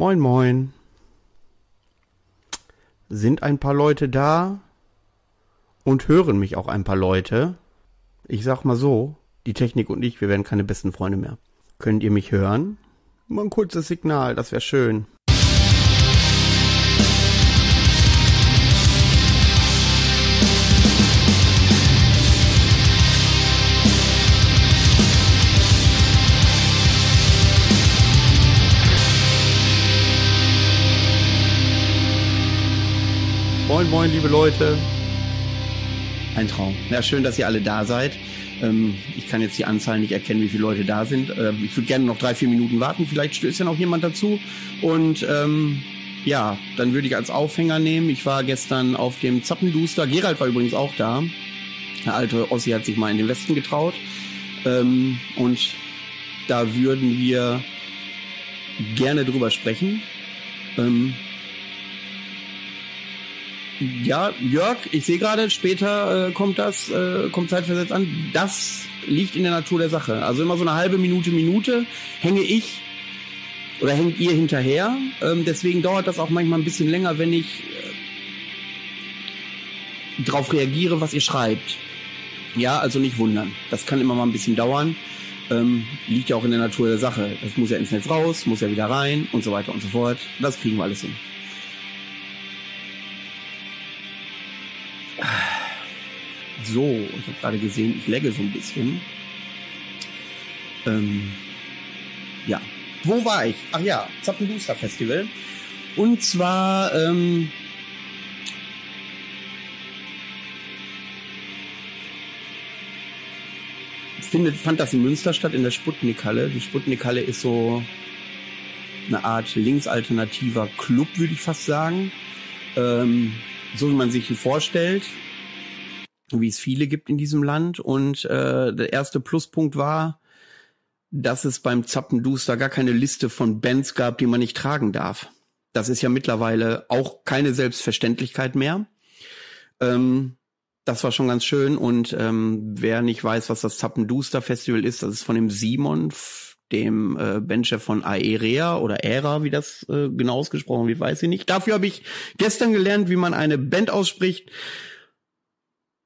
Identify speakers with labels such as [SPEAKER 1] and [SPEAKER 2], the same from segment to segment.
[SPEAKER 1] Moin, moin. Sind ein paar Leute da und hören mich auch ein paar Leute? Ich sag mal so, die Technik und ich, wir werden keine besten Freunde mehr. Könnt ihr mich hören? Mal ein kurzes Signal, das wäre schön. Moin, moin, liebe Leute. Ein Traum. Ja, schön, dass ihr alle da seid. Ähm, ich kann jetzt die Anzahl nicht erkennen, wie viele Leute da sind. Ähm, ich würde gerne noch drei, vier Minuten warten. Vielleicht stößt ja noch jemand dazu. Und ähm, ja, dann würde ich als Aufhänger nehmen. Ich war gestern auf dem Zappenduster. Gerald war übrigens auch da. Der alte Ossi hat sich mal in den Westen getraut. Ähm, und da würden wir gerne drüber sprechen. Ja, Jörg, ich sehe gerade, später äh, kommt das, äh, kommt zeitversetzt an. Das liegt in der Natur der Sache. Also immer so eine halbe Minute, Minute hänge ich oder hängt ihr hinterher. Ähm, deswegen dauert das auch manchmal ein bisschen länger, wenn ich äh, drauf reagiere, was ihr schreibt. Ja, also nicht wundern. Das kann immer mal ein bisschen dauern. Ähm, liegt ja auch in der Natur der Sache. Das muss ja ins Netz raus, muss ja wieder rein und so weiter und so fort. Das kriegen wir alles hin. So, ich habe gerade gesehen, ich legge so ein bisschen. Ähm, ja. Wo war ich? Ach ja, Zappenduster Festival. Und zwar ähm, findet, fand das in Münster statt, in der Sputnik-Halle. Die Sputnik-Halle ist so eine Art linksalternativer Club, würde ich fast sagen. Ähm, so wie man sich ihn vorstellt wie es viele gibt in diesem Land. Und äh, der erste Pluspunkt war, dass es beim Zappenduster gar keine Liste von Bands gab, die man nicht tragen darf. Das ist ja mittlerweile auch keine Selbstverständlichkeit mehr. Ähm, das war schon ganz schön. Und ähm, wer nicht weiß, was das Zappenduster Festival ist, das ist von dem Simon, dem äh, Bandchef von Aerea oder Era, wie das äh, genau ausgesprochen wird, weiß ich nicht. Dafür habe ich gestern gelernt, wie man eine Band ausspricht,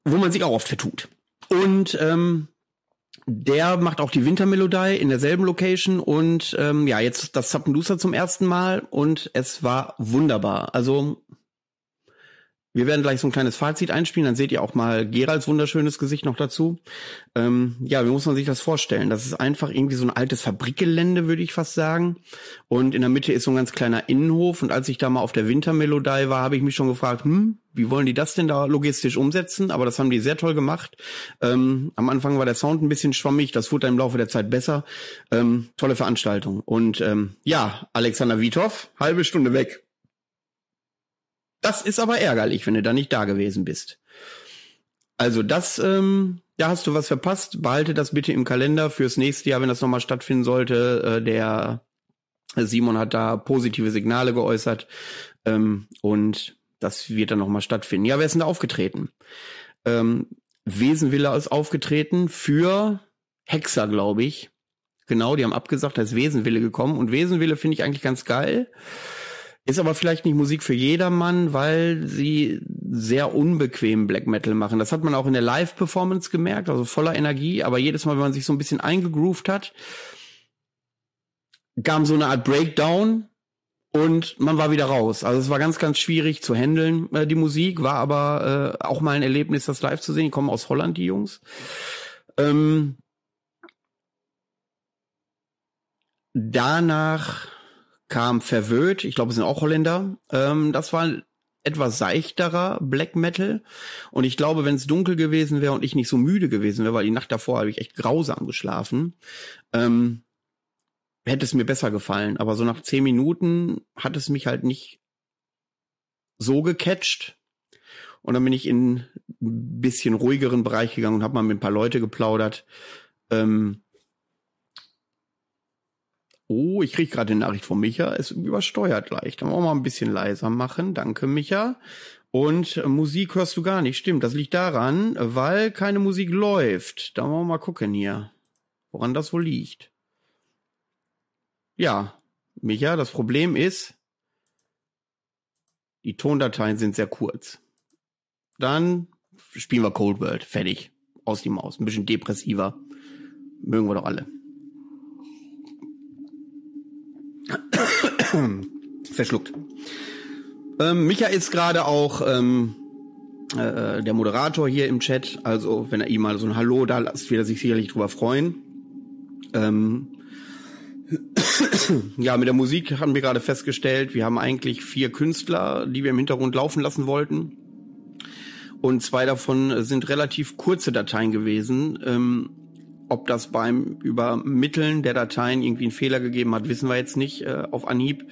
[SPEAKER 1] wo man sich auch oft vertut. Und ähm, der macht auch die Wintermelodie in derselben Location und ähm, ja, jetzt das Zappenduster zum ersten Mal und es war wunderbar. Also wir werden gleich so ein kleines Fazit einspielen, dann seht ihr auch mal Geralds wunderschönes Gesicht noch dazu. Ähm, ja, wie muss man sich das vorstellen? Das ist einfach irgendwie so ein altes Fabrikgelände, würde ich fast sagen. Und in der Mitte ist so ein ganz kleiner Innenhof. Und als ich da mal auf der Wintermelodie war, habe ich mich schon gefragt, hm, wie wollen die das denn da logistisch umsetzen? Aber das haben die sehr toll gemacht. Ähm, am Anfang war der Sound ein bisschen schwammig, das wurde dann im Laufe der Zeit besser. Ähm, tolle Veranstaltung. Und ähm, ja, Alexander Withoff, halbe Stunde weg. Das ist aber ärgerlich, wenn du da nicht da gewesen bist. Also das, ähm, da hast du was verpasst. Behalte das bitte im Kalender fürs nächste Jahr, wenn das nochmal stattfinden sollte. Äh, der Simon hat da positive Signale geäußert ähm, und das wird dann nochmal stattfinden. Ja, wer ist denn da aufgetreten? Ähm, Wesenwille ist aufgetreten für Hexer, glaube ich. Genau, die haben abgesagt, da ist Wesenwille gekommen und Wesenwille finde ich eigentlich ganz geil. Ist aber vielleicht nicht Musik für jedermann, weil sie sehr unbequem Black Metal machen. Das hat man auch in der Live-Performance gemerkt, also voller Energie, aber jedes Mal, wenn man sich so ein bisschen eingegroovt hat, kam so eine Art Breakdown und man war wieder raus. Also es war ganz, ganz schwierig zu handeln, äh, die Musik, war aber äh, auch mal ein Erlebnis, das live zu sehen. Die kommen aus Holland, die Jungs. Ähm, danach kam Verwöht, ich glaube, es sind auch Holländer. Ähm, das war etwas seichterer Black Metal. Und ich glaube, wenn es dunkel gewesen wäre und ich nicht so müde gewesen wäre, weil die Nacht davor habe ich echt grausam geschlafen, ähm, hätte es mir besser gefallen. Aber so nach zehn Minuten hat es mich halt nicht so gecatcht. Und dann bin ich in ein bisschen ruhigeren Bereich gegangen und habe mal mit ein paar Leute geplaudert. Ähm, Oh, ich krieg gerade eine Nachricht von Micha. Es übersteuert leicht. Dann wollen wir mal ein bisschen leiser machen. Danke, Micha. Und äh, Musik hörst du gar nicht. Stimmt, das liegt daran, weil keine Musik läuft. Da wollen wir mal gucken hier, woran das wohl liegt. Ja, Micha, das Problem ist, die Tondateien sind sehr kurz. Dann spielen wir Cold World. Fertig. Aus die Maus. Ein bisschen depressiver. Mögen wir doch alle. Verschluckt. Ähm, Micha ist gerade auch ähm, äh, der Moderator hier im Chat. Also, wenn er ihm mal so ein Hallo da lasst, wird er sich sicherlich drüber freuen. Ähm, ja, mit der Musik haben wir gerade festgestellt, wir haben eigentlich vier Künstler, die wir im Hintergrund laufen lassen wollten. Und zwei davon sind relativ kurze Dateien gewesen. Ähm, ob das beim Übermitteln der Dateien irgendwie einen Fehler gegeben hat, wissen wir jetzt nicht äh, auf Anhieb.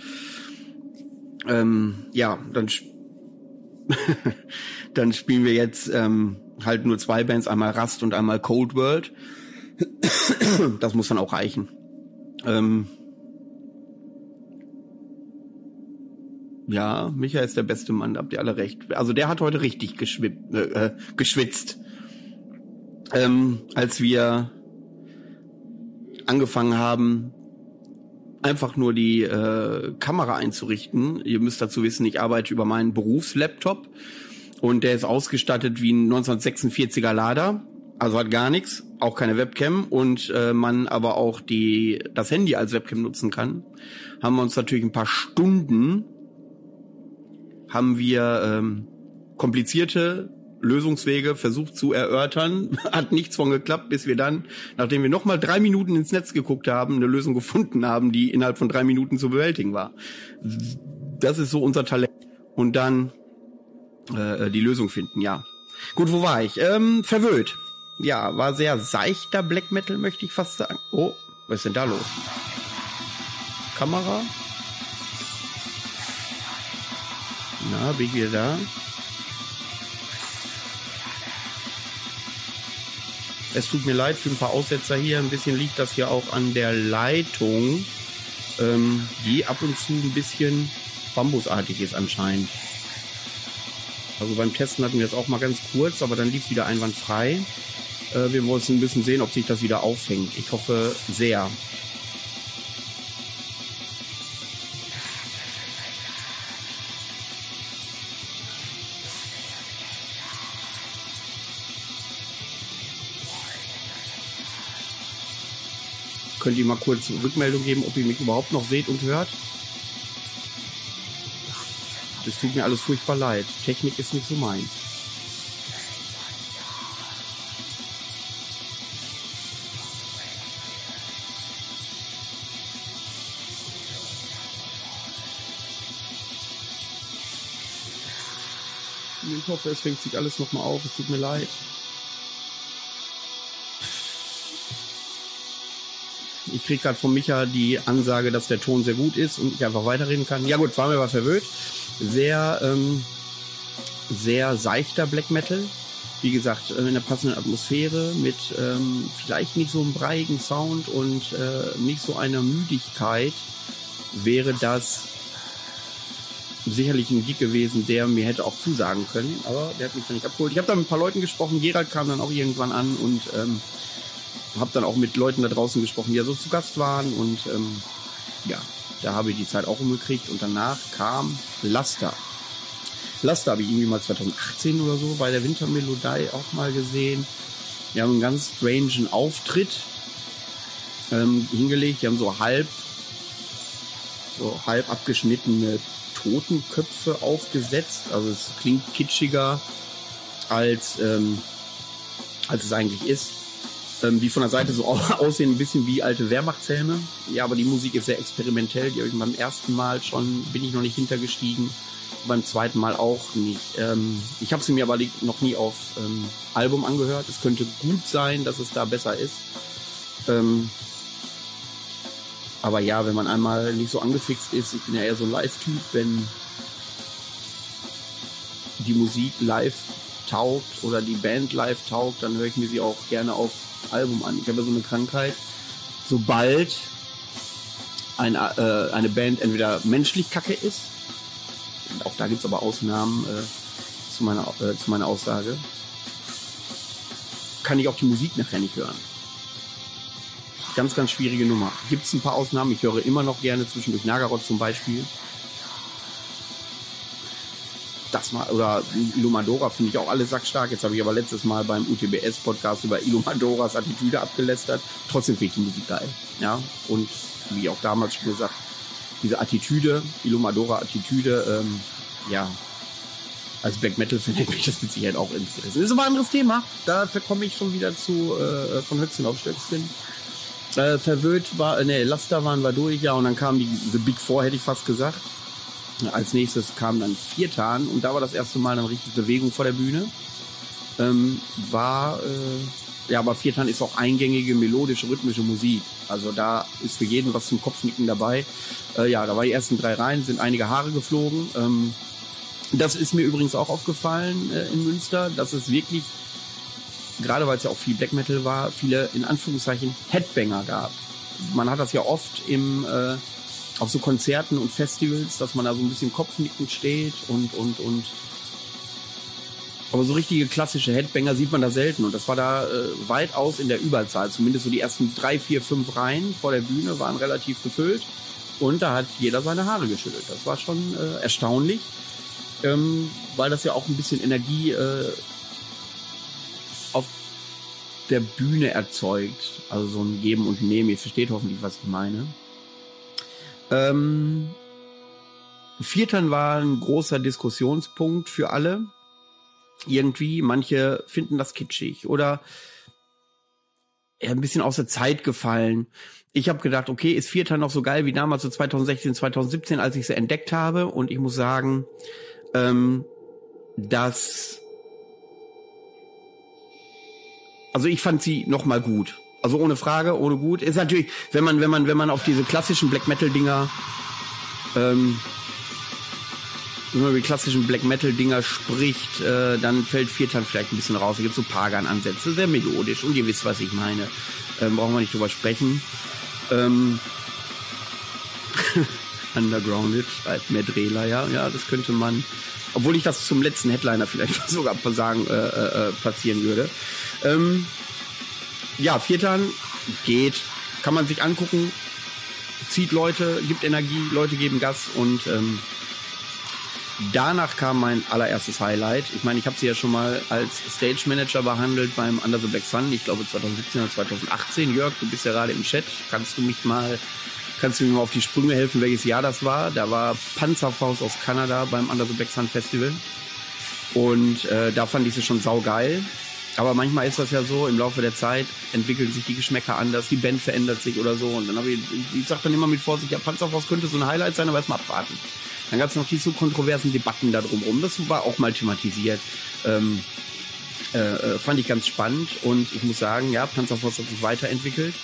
[SPEAKER 1] Ähm, ja, dann, dann spielen wir jetzt ähm, halt nur zwei Bands, einmal Rust und einmal Cold World. das muss dann auch reichen. Ähm, ja, Micha ist der beste Mann, habt ihr alle recht. Also der hat heute richtig geschwip, äh, geschwitzt. Ähm, als wir angefangen haben, einfach nur die äh, Kamera einzurichten. Ihr müsst dazu wissen, ich arbeite über meinen Berufslaptop und der ist ausgestattet wie ein 1946er Lader also hat gar nichts, auch keine Webcam und äh, man aber auch die das Handy als Webcam nutzen kann, haben wir uns natürlich ein paar Stunden haben wir ähm, komplizierte Lösungswege versucht zu erörtern, hat nichts von geklappt, bis wir dann, nachdem wir noch mal drei Minuten ins Netz geguckt haben, eine Lösung gefunden haben, die innerhalb von drei Minuten zu bewältigen war. Das ist so unser Talent. Und dann äh, die Lösung finden, ja. Gut, wo war ich? Ähm, verwöhnt ja, war sehr seichter Black Metal, möchte ich fast sagen. Oh, was ist denn da los? Kamera? Na, bin ich wieder da? Es tut mir leid für ein paar Aussetzer hier. Ein bisschen liegt das hier auch an der Leitung, ähm, die ab und zu ein bisschen bambusartig ist anscheinend. Also beim Testen hatten wir es auch mal ganz kurz, aber dann lief wieder einwandfrei. Äh, wir müssen ein bisschen sehen, ob sich das wieder auffängt. Ich hoffe sehr. Könnt ihr mal kurz Rückmeldung geben, ob ihr mich überhaupt noch seht und hört? Das tut mir alles furchtbar leid. Technik ist nicht so meins. Ich hoffe, es fängt sich alles nochmal auf. Es tut mir leid. Ich kriege gerade von Micha die Ansage, dass der Ton sehr gut ist und ich einfach weiterreden kann. Ja gut, war mir was verwöhnt. Sehr, ähm, sehr seichter Black Metal. Wie gesagt, äh, in einer passenden Atmosphäre mit ähm, vielleicht nicht so einem breiigen Sound und äh, nicht so einer Müdigkeit wäre das sicherlich ein Geek gewesen, der mir hätte auch zusagen können, aber der hat mich dann nicht abgeholt. Ich habe da mit ein paar Leuten gesprochen, Gerald kam dann auch irgendwann an und ähm, habe dann auch mit Leuten da draußen gesprochen, die ja so zu Gast waren und ähm, ja, da habe ich die Zeit auch umgekriegt und danach kam Laster. Laster habe ich irgendwie mal 2018 oder so bei der Wintermelodie auch mal gesehen. Die haben einen ganz strangen Auftritt ähm, hingelegt. Die haben so halb so halb abgeschnittene Totenköpfe aufgesetzt. Also es klingt kitschiger als, ähm, als es eigentlich ist. Ähm, die von der Seite so aussehen ein bisschen wie alte Wehrmachtshelme. Ja, aber die Musik ist sehr experimentell. Die habe ich beim ersten Mal schon, bin ich noch nicht hintergestiegen. Beim zweiten Mal auch nicht. Ähm, ich habe sie mir aber noch nie auf ähm, Album angehört. Es könnte gut sein, dass es da besser ist. Ähm, aber ja, wenn man einmal nicht so angefixt ist, ich bin ja eher so ein Live-Typ, wenn die Musik live taugt oder die Band live taugt, dann höre ich mir sie auch gerne auf Album an. Ich habe so eine Krankheit, sobald ein, äh, eine Band entweder menschlich kacke ist, auch da gibt es aber Ausnahmen äh, zu, meiner, äh, zu meiner Aussage, kann ich auch die Musik nachher nicht hören. Ganz, ganz schwierige Nummer. Gibt es ein paar Ausnahmen. Ich höre immer noch gerne zwischendurch Nagarot zum Beispiel. Das mal, oder Illumadora finde ich auch alle sackstark. Jetzt habe ich aber letztes Mal beim UTBS-Podcast über Illumadoras Attitüde abgelästert. Trotzdem finde ich die Musik geil. Ja, und wie auch damals schon gesagt, diese Attitüde, Illumadora-Attitüde, ähm, ja, als Black Metal finde ich das mit Sicherheit auch interessiert. Das ist aber ein anderes Thema. Da komme ich schon wieder zu äh, von Höchsten auf Stöckskin. Äh, verwöhnt war, äh, ne, Laster waren wir durch, ja, und dann kam die The Big Four, hätte ich fast gesagt. Als nächstes kam dann Viertan und da war das erste Mal dann richtig Bewegung vor der Bühne. Ähm, war, äh, ja, aber Viertan ist auch eingängige, melodische, rhythmische Musik. Also da ist für jeden was zum Kopfnicken dabei. Äh, ja, da war die ersten drei Reihen, sind einige Haare geflogen. Ähm, das ist mir übrigens auch aufgefallen äh, in Münster, dass es wirklich, gerade weil es ja auch viel Black Metal war, viele in Anführungszeichen Headbanger gab. Man hat das ja oft im äh, auf so Konzerten und Festivals, dass man da so ein bisschen kopfnickend steht und und und aber so richtige klassische Headbanger sieht man da selten und das war da äh, weitaus in der Überzahl. Zumindest so die ersten drei, vier, fünf Reihen vor der Bühne waren relativ gefüllt und da hat jeder seine Haare geschüttelt. Das war schon äh, erstaunlich ähm, weil das ja auch ein bisschen Energie äh, auf der Bühne erzeugt. Also so ein Geben und Nehmen. Ihr versteht hoffentlich, was ich meine. Ähm, Viertern war ein großer Diskussionspunkt für alle. Irgendwie, manche finden das kitschig oder ein bisschen aus der Zeit gefallen. Ich habe gedacht, okay, ist Viertern noch so geil wie damals so 2016, 2017, als ich sie entdeckt habe? Und ich muss sagen, ähm, dass also ich fand sie noch mal gut. Also ohne Frage, ohne gut. Ist natürlich, wenn man, wenn man, wenn man auf diese klassischen Black Metal Dinger, ähm, wenn man über die klassischen Black Metal Dinger spricht, äh, dann fällt Viertan vielleicht ein bisschen raus. Da gibt so Pagan-Ansätze, sehr melodisch und ihr wisst, was ich meine. Ähm, brauchen wir nicht drüber sprechen. Ähm, Undergrounded, schreibt Medrela, ja, ja, das könnte man, obwohl ich das zum letzten Headliner vielleicht sogar sagen, äh, äh, äh, platzieren würde. Ähm, ja, Viertan geht, kann man sich angucken, zieht Leute, gibt Energie, Leute geben Gas und ähm, danach kam mein allererstes Highlight. Ich meine, ich habe sie ja schon mal als Stage Manager behandelt beim Under the Black Sun, ich glaube 2017 oder 2018. Jörg, du bist ja gerade im Chat, kannst du mich mal Kannst du mir mal auf die Sprünge helfen, welches Jahr das war? Da war Panzerfaust aus Kanada beim Under the Black Sun Festival. Und äh, da fand ich sie schon saugeil. Aber manchmal ist das ja so, im Laufe der Zeit entwickeln sich die Geschmäcker anders, die Band verändert sich oder so. Und dann habe ich, ich sag dann immer mit Vorsicht, ja, Panzerfaust könnte so ein Highlight sein, aber erstmal abwarten. Dann gab es noch diese kontroversen Debatten da drumherum. Das war auch mal thematisiert. Ähm, äh, äh, fand ich ganz spannend und ich muss sagen, ja, Panzerfaust hat sich weiterentwickelt.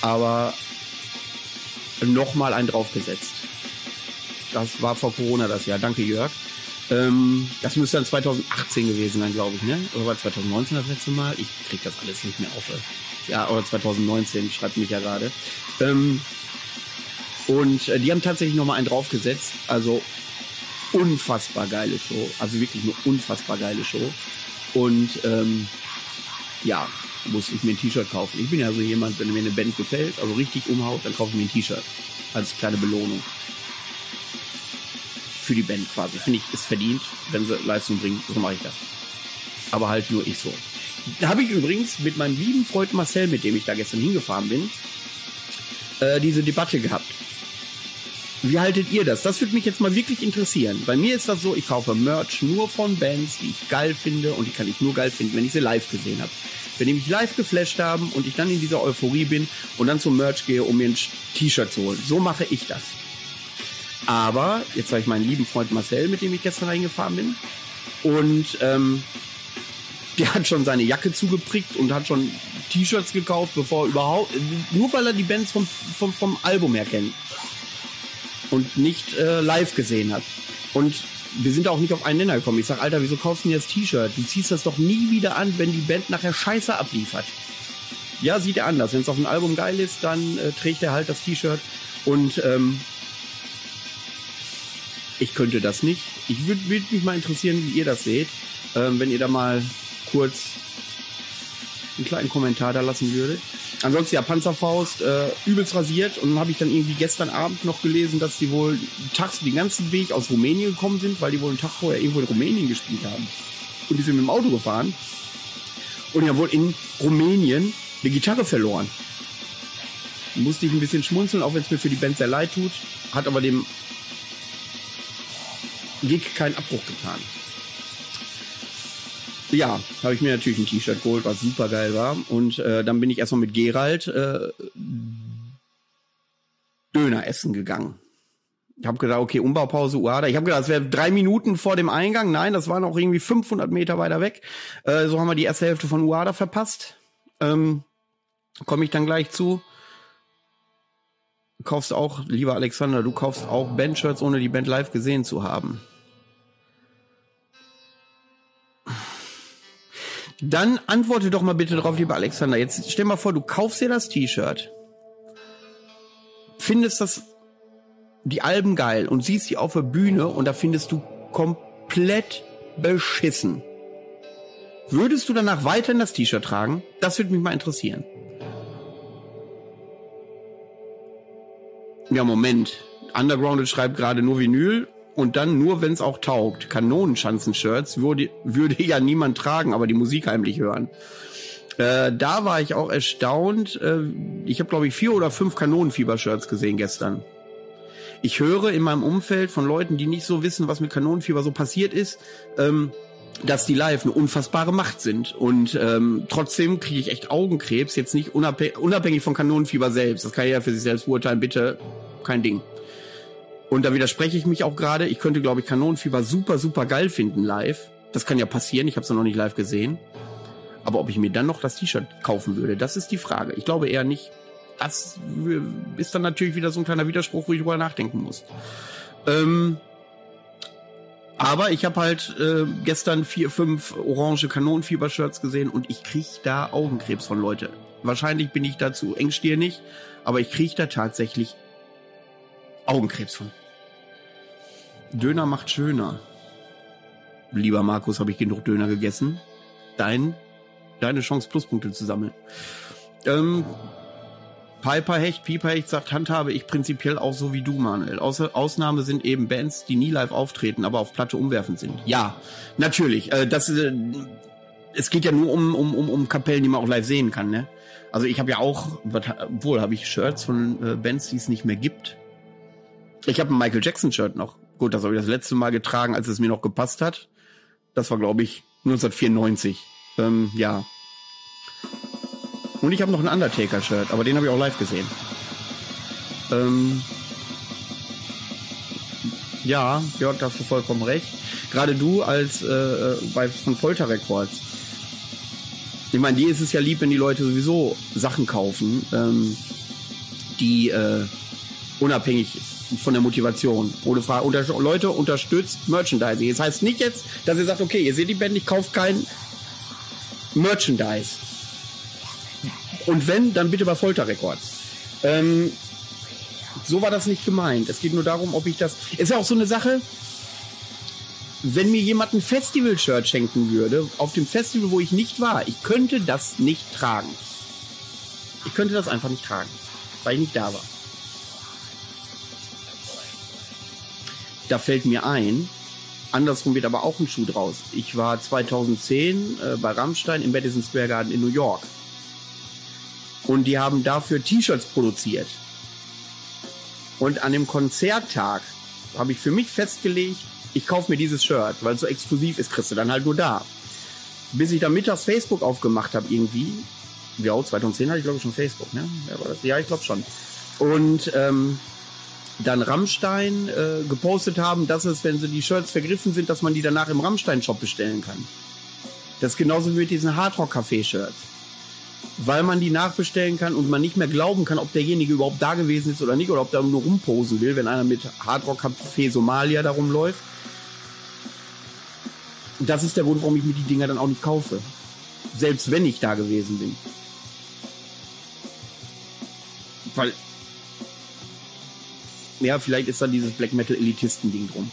[SPEAKER 1] Aber nochmal einen draufgesetzt. Das war vor Corona das Jahr. Danke, Jörg. Ähm, das müsste dann 2018 gewesen sein, glaube ich, ne? Oder war 2019 das letzte Mal? Ich krieg das alles nicht mehr auf. Ja, oder 2019, schreibt mich ja gerade. Ähm, und äh, die haben tatsächlich nochmal einen draufgesetzt. Also unfassbar geile Show. Also wirklich eine unfassbar geile Show. Und ähm, ja, muss ich mir ein T-Shirt kaufen. Ich bin ja so jemand, wenn mir eine Band gefällt, also richtig umhaut, dann kaufe ich mir ein T-Shirt. Als kleine Belohnung. Für die Band quasi. Finde ich, ist verdient, wenn sie Leistung bringen. So mache ich das. Aber halt nur ich so. Da habe ich übrigens mit meinem lieben Freund Marcel, mit dem ich da gestern hingefahren bin, äh, diese Debatte gehabt. Wie haltet ihr das? Das würde mich jetzt mal wirklich interessieren. Bei mir ist das so, ich kaufe Merch nur von Bands, die ich geil finde und die kann ich nur geil finden, wenn ich sie live gesehen habe wenn die mich live geflasht haben und ich dann in dieser Euphorie bin und dann zum Merch gehe, um mir ein T-Shirt zu holen. So mache ich das. Aber jetzt habe ich meinen lieben Freund Marcel, mit dem ich gestern reingefahren bin. Und ähm, der hat schon seine Jacke zugeprickt und hat schon T-Shirts gekauft, bevor er überhaupt, nur weil er die Bands vom, vom, vom Album her kennt und nicht äh, live gesehen hat. Und wir sind auch nicht auf einen Nenner gekommen. Ich sag, Alter, wieso kaufst du denn jetzt T-Shirt? Du ziehst das doch nie wieder an, wenn die Band nachher Scheiße abliefert. Ja, sieht er anders. Wenn es auf dem Album geil ist, dann äh, trägt er halt das T-Shirt. Und ähm, ich könnte das nicht. Ich würde würd mich mal interessieren, wie ihr das seht. Ähm, wenn ihr da mal kurz einen kleinen Kommentar da lassen würdet. ansonsten ja Panzerfaust, äh, übelst rasiert. Und dann habe ich dann irgendwie gestern Abend noch gelesen, dass die wohl tags den ganzen Weg aus Rumänien gekommen sind, weil die wohl einen Tag vorher irgendwo in Rumänien gespielt haben. Und die sind mit dem Auto gefahren. Und haben wohl in Rumänien eine Gitarre verloren. Musste ich ein bisschen schmunzeln, auch wenn es mir für die Band sehr leid tut. Hat aber dem Gig keinen Abbruch getan. Ja, habe ich mir natürlich ein T-Shirt geholt, was super geil war. Und äh, dann bin ich erstmal mit Gerald äh, Döner essen gegangen. Ich habe gedacht, okay, Umbaupause Uada. Ich habe gedacht, es wäre drei Minuten vor dem Eingang. Nein, das war noch irgendwie 500 Meter weiter weg. Äh, so haben wir die erste Hälfte von Uada verpasst. Ähm, Komme ich dann gleich zu. Kaufst auch, lieber Alexander, du kaufst auch Bandshirts, ohne die Band live gesehen zu haben. Dann antworte doch mal bitte drauf, lieber Alexander. Jetzt stell mal vor, du kaufst dir das T-Shirt, findest das die Alben geil und siehst sie auf der Bühne und da findest du komplett beschissen. Würdest du danach weiterhin das T-Shirt tragen? Das würde mich mal interessieren. Ja, Moment. Undergrounded schreibt gerade nur Vinyl und dann nur, wenn es auch taugt. Kanonenschanzen-Shirts würde, würde ja niemand tragen, aber die Musik heimlich hören. Äh, da war ich auch erstaunt. Äh, ich habe, glaube ich, vier oder fünf Kanonenfieber-Shirts gesehen gestern. Ich höre in meinem Umfeld von Leuten, die nicht so wissen, was mit Kanonenfieber so passiert ist, ähm, dass die live eine unfassbare Macht sind. Und ähm, trotzdem kriege ich echt Augenkrebs, jetzt nicht unabhängig, von Kanonenfieber selbst. Das kann ja für sich selbst beurteilen, bitte kein Ding. Und da widerspreche ich mich auch gerade. Ich könnte, glaube ich, Kanonenfieber super, super geil finden live. Das kann ja passieren, ich habe es noch nicht live gesehen. Aber ob ich mir dann noch das T-Shirt kaufen würde, das ist die Frage. Ich glaube eher nicht. Das ist dann natürlich wieder so ein kleiner Widerspruch, wo ich drüber nachdenken muss. Ähm, aber ich habe halt äh, gestern vier, fünf orange Kanonenfieber-Shirts gesehen und ich krieg da Augenkrebs von Leute. Wahrscheinlich bin ich dazu engstirnig, aber ich krieg da tatsächlich Augenkrebs von. Döner macht schöner. Lieber Markus, habe ich genug Döner gegessen. Dein, deine Chance, Pluspunkte zu sammeln. Ähm, Piperhecht, Piperhecht sagt, handhabe ich prinzipiell auch so wie du, Manuel. Außer, Ausnahme sind eben Bands, die nie live auftreten, aber auf Platte umwerfend sind. Ja, natürlich. Äh, das, äh, es geht ja nur um, um, um, um Kapellen, die man auch live sehen kann. Ne? Also ich habe ja auch, wohl habe ich Shirts von äh, Bands, die es nicht mehr gibt. Ich habe ein Michael Jackson Shirt noch. Gut, das habe ich das letzte Mal getragen, als es mir noch gepasst hat. Das war, glaube ich, 1994. Ähm, ja, und ich habe noch ein Undertaker-Shirt, aber den habe ich auch live gesehen. Ähm ja, Jörg, da hast du vollkommen recht. Gerade du als äh, äh, bei von Folter Records. Ich meine, dir ist es ja lieb, wenn die Leute sowieso Sachen kaufen, ähm, die äh, unabhängig von der Motivation. Ohne Frage. Unter Leute unterstützt Merchandising. Das heißt nicht jetzt, dass ihr sagt, okay, ihr seht die Band, ich kaufe kein Merchandise. Und wenn, dann bitte bei Folter Records. Ähm, so war das nicht gemeint. Es geht nur darum, ob ich das. Ist ja auch so eine Sache, wenn mir jemand ein Festival-Shirt schenken würde, auf dem Festival, wo ich nicht war, ich könnte das nicht tragen. Ich könnte das einfach nicht tragen, weil ich nicht da war. Da fällt mir ein, andersrum wird aber auch ein Schuh draus. Ich war 2010 äh, bei Rammstein im Madison Square Garden in New York. Und die haben dafür T-Shirts produziert. Und an dem Konzerttag habe ich für mich festgelegt, ich kaufe mir dieses Shirt, weil es so exklusiv ist, kriegst du dann halt nur da. Bis ich dann mittags Facebook aufgemacht habe irgendwie. Ja, 2010 hatte ich glaube ich schon Facebook, ne? Ja, ich glaube schon. Und ähm, dann Rammstein äh, gepostet haben, dass es, wenn sie die Shirts vergriffen sind, dass man die danach im Rammstein-Shop bestellen kann. Das ist genauso wie mit diesen Hardrock-Café-Shirts weil man die nachbestellen kann und man nicht mehr glauben kann, ob derjenige überhaupt da gewesen ist oder nicht, oder ob der nur rumposen will, wenn einer mit Hardrock Café Somalia da rumläuft. Das ist der Grund, warum ich mir die Dinger dann auch nicht kaufe. Selbst wenn ich da gewesen bin. Weil. Ja, vielleicht ist da dieses Black Metal Elitisten-Ding drum.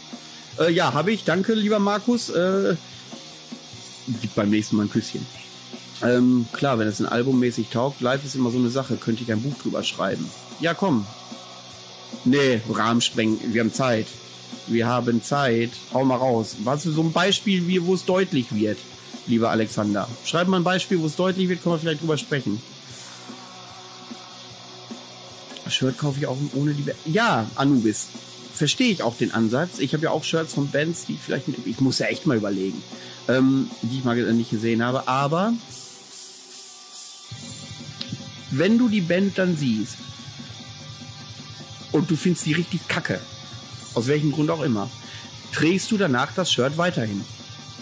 [SPEAKER 1] Äh, ja, habe ich. Danke, lieber Markus. Äh, gib beim nächsten Mal ein Küsschen. Ähm, klar, wenn es ein Album mäßig taugt, live ist immer so eine Sache, könnte ich ein Buch drüber schreiben. Ja, komm. Nee, Rahmen sprengen, wir haben Zeit. Wir haben Zeit. Hau mal raus. Was für so ein Beispiel, wo es deutlich wird, lieber Alexander. Schreib mal ein Beispiel, wo es deutlich wird, können wir vielleicht drüber sprechen. Shirt kaufe ich auch ohne die. Be ja, Anubis. Verstehe ich auch den Ansatz. Ich habe ja auch Shirts von Bands, die ich vielleicht. Ich muss ja echt mal überlegen, ähm, die ich mal nicht gesehen habe. Aber wenn du die Band dann siehst und du findest die richtig kacke, aus welchem Grund auch immer, trägst du danach das Shirt weiterhin.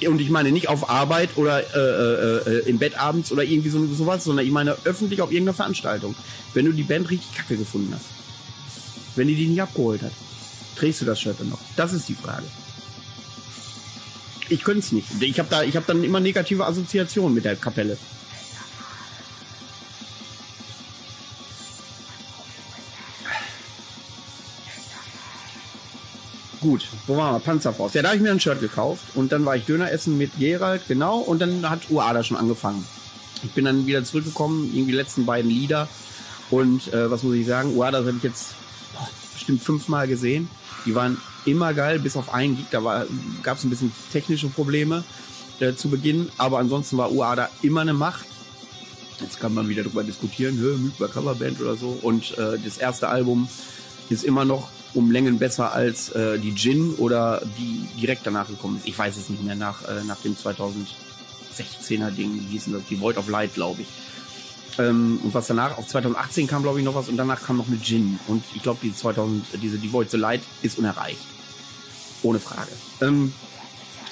[SPEAKER 1] Und ich meine nicht auf Arbeit oder äh, äh, äh, im Bett abends oder irgendwie so, sowas, sondern ich meine öffentlich auf irgendeiner Veranstaltung. Wenn du die Band richtig kacke gefunden hast, wenn die die nicht abgeholt hat, trägst du das Shirt dann noch? Das ist die Frage. Ich könnte es nicht. Ich habe da, ich habe dann immer negative Assoziationen mit der Kapelle. Gut, wo waren wir? Panzerfaust. Ja, da habe ich mir ein Shirt gekauft und dann war ich Döner essen mit Gerald, genau, und dann hat Uada schon angefangen. Ich bin dann wieder zurückgekommen, irgendwie die letzten beiden Lieder und äh, was muss ich sagen, Uada habe ich jetzt boah, bestimmt fünfmal gesehen. Die waren immer geil, bis auf einen Gig, da gab es ein bisschen technische Probleme äh, zu Beginn, aber ansonsten war Uada immer eine Macht. Jetzt kann man wieder darüber diskutieren, Mythba Coverband oder so. Und äh, das erste Album ist immer noch um Längen besser als äh, die Gin oder die direkt danach gekommen ist. Ich weiß es nicht mehr, nach, äh, nach dem 2016er Ding, wie hieß das? Die Void of Light, glaube ich. Ähm, und was danach, auf 2018 kam, glaube ich, noch was und danach kam noch eine Gin. Und ich glaube, die 2000, diese Die Void the Light ist unerreicht. Ohne Frage. Ähm,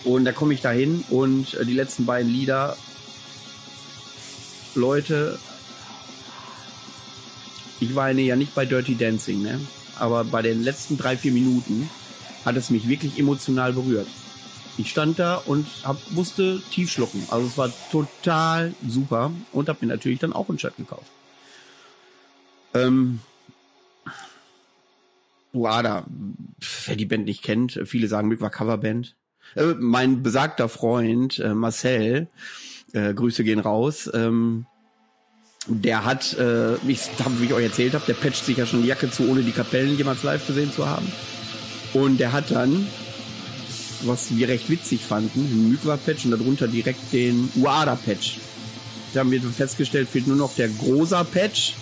[SPEAKER 1] und da komme ich dahin und äh, die letzten beiden Lieder, Leute, ich weine ja nicht bei Dirty Dancing, ne? Aber bei den letzten drei, vier Minuten hat es mich wirklich emotional berührt. Ich stand da und hab, musste tief schlucken. Also es war total super und habe mir natürlich dann auch ein Shirt gekauft. Ähm, Uada, wer die Band nicht kennt, viele sagen, Mick war Coverband. Äh, mein besagter Freund äh, Marcel, äh, Grüße gehen raus, ähm, der hat, äh, ich, wie ich euch erzählt habe, der patcht sich ja schon die Jacke zu, ohne die Kapellen jemals live gesehen zu haben. Und der hat dann, was wir recht witzig fanden, einen Mykwa-Patch und darunter direkt den Uada-Patch. Da haben wir festgestellt, fehlt nur noch der Grosa-Patch.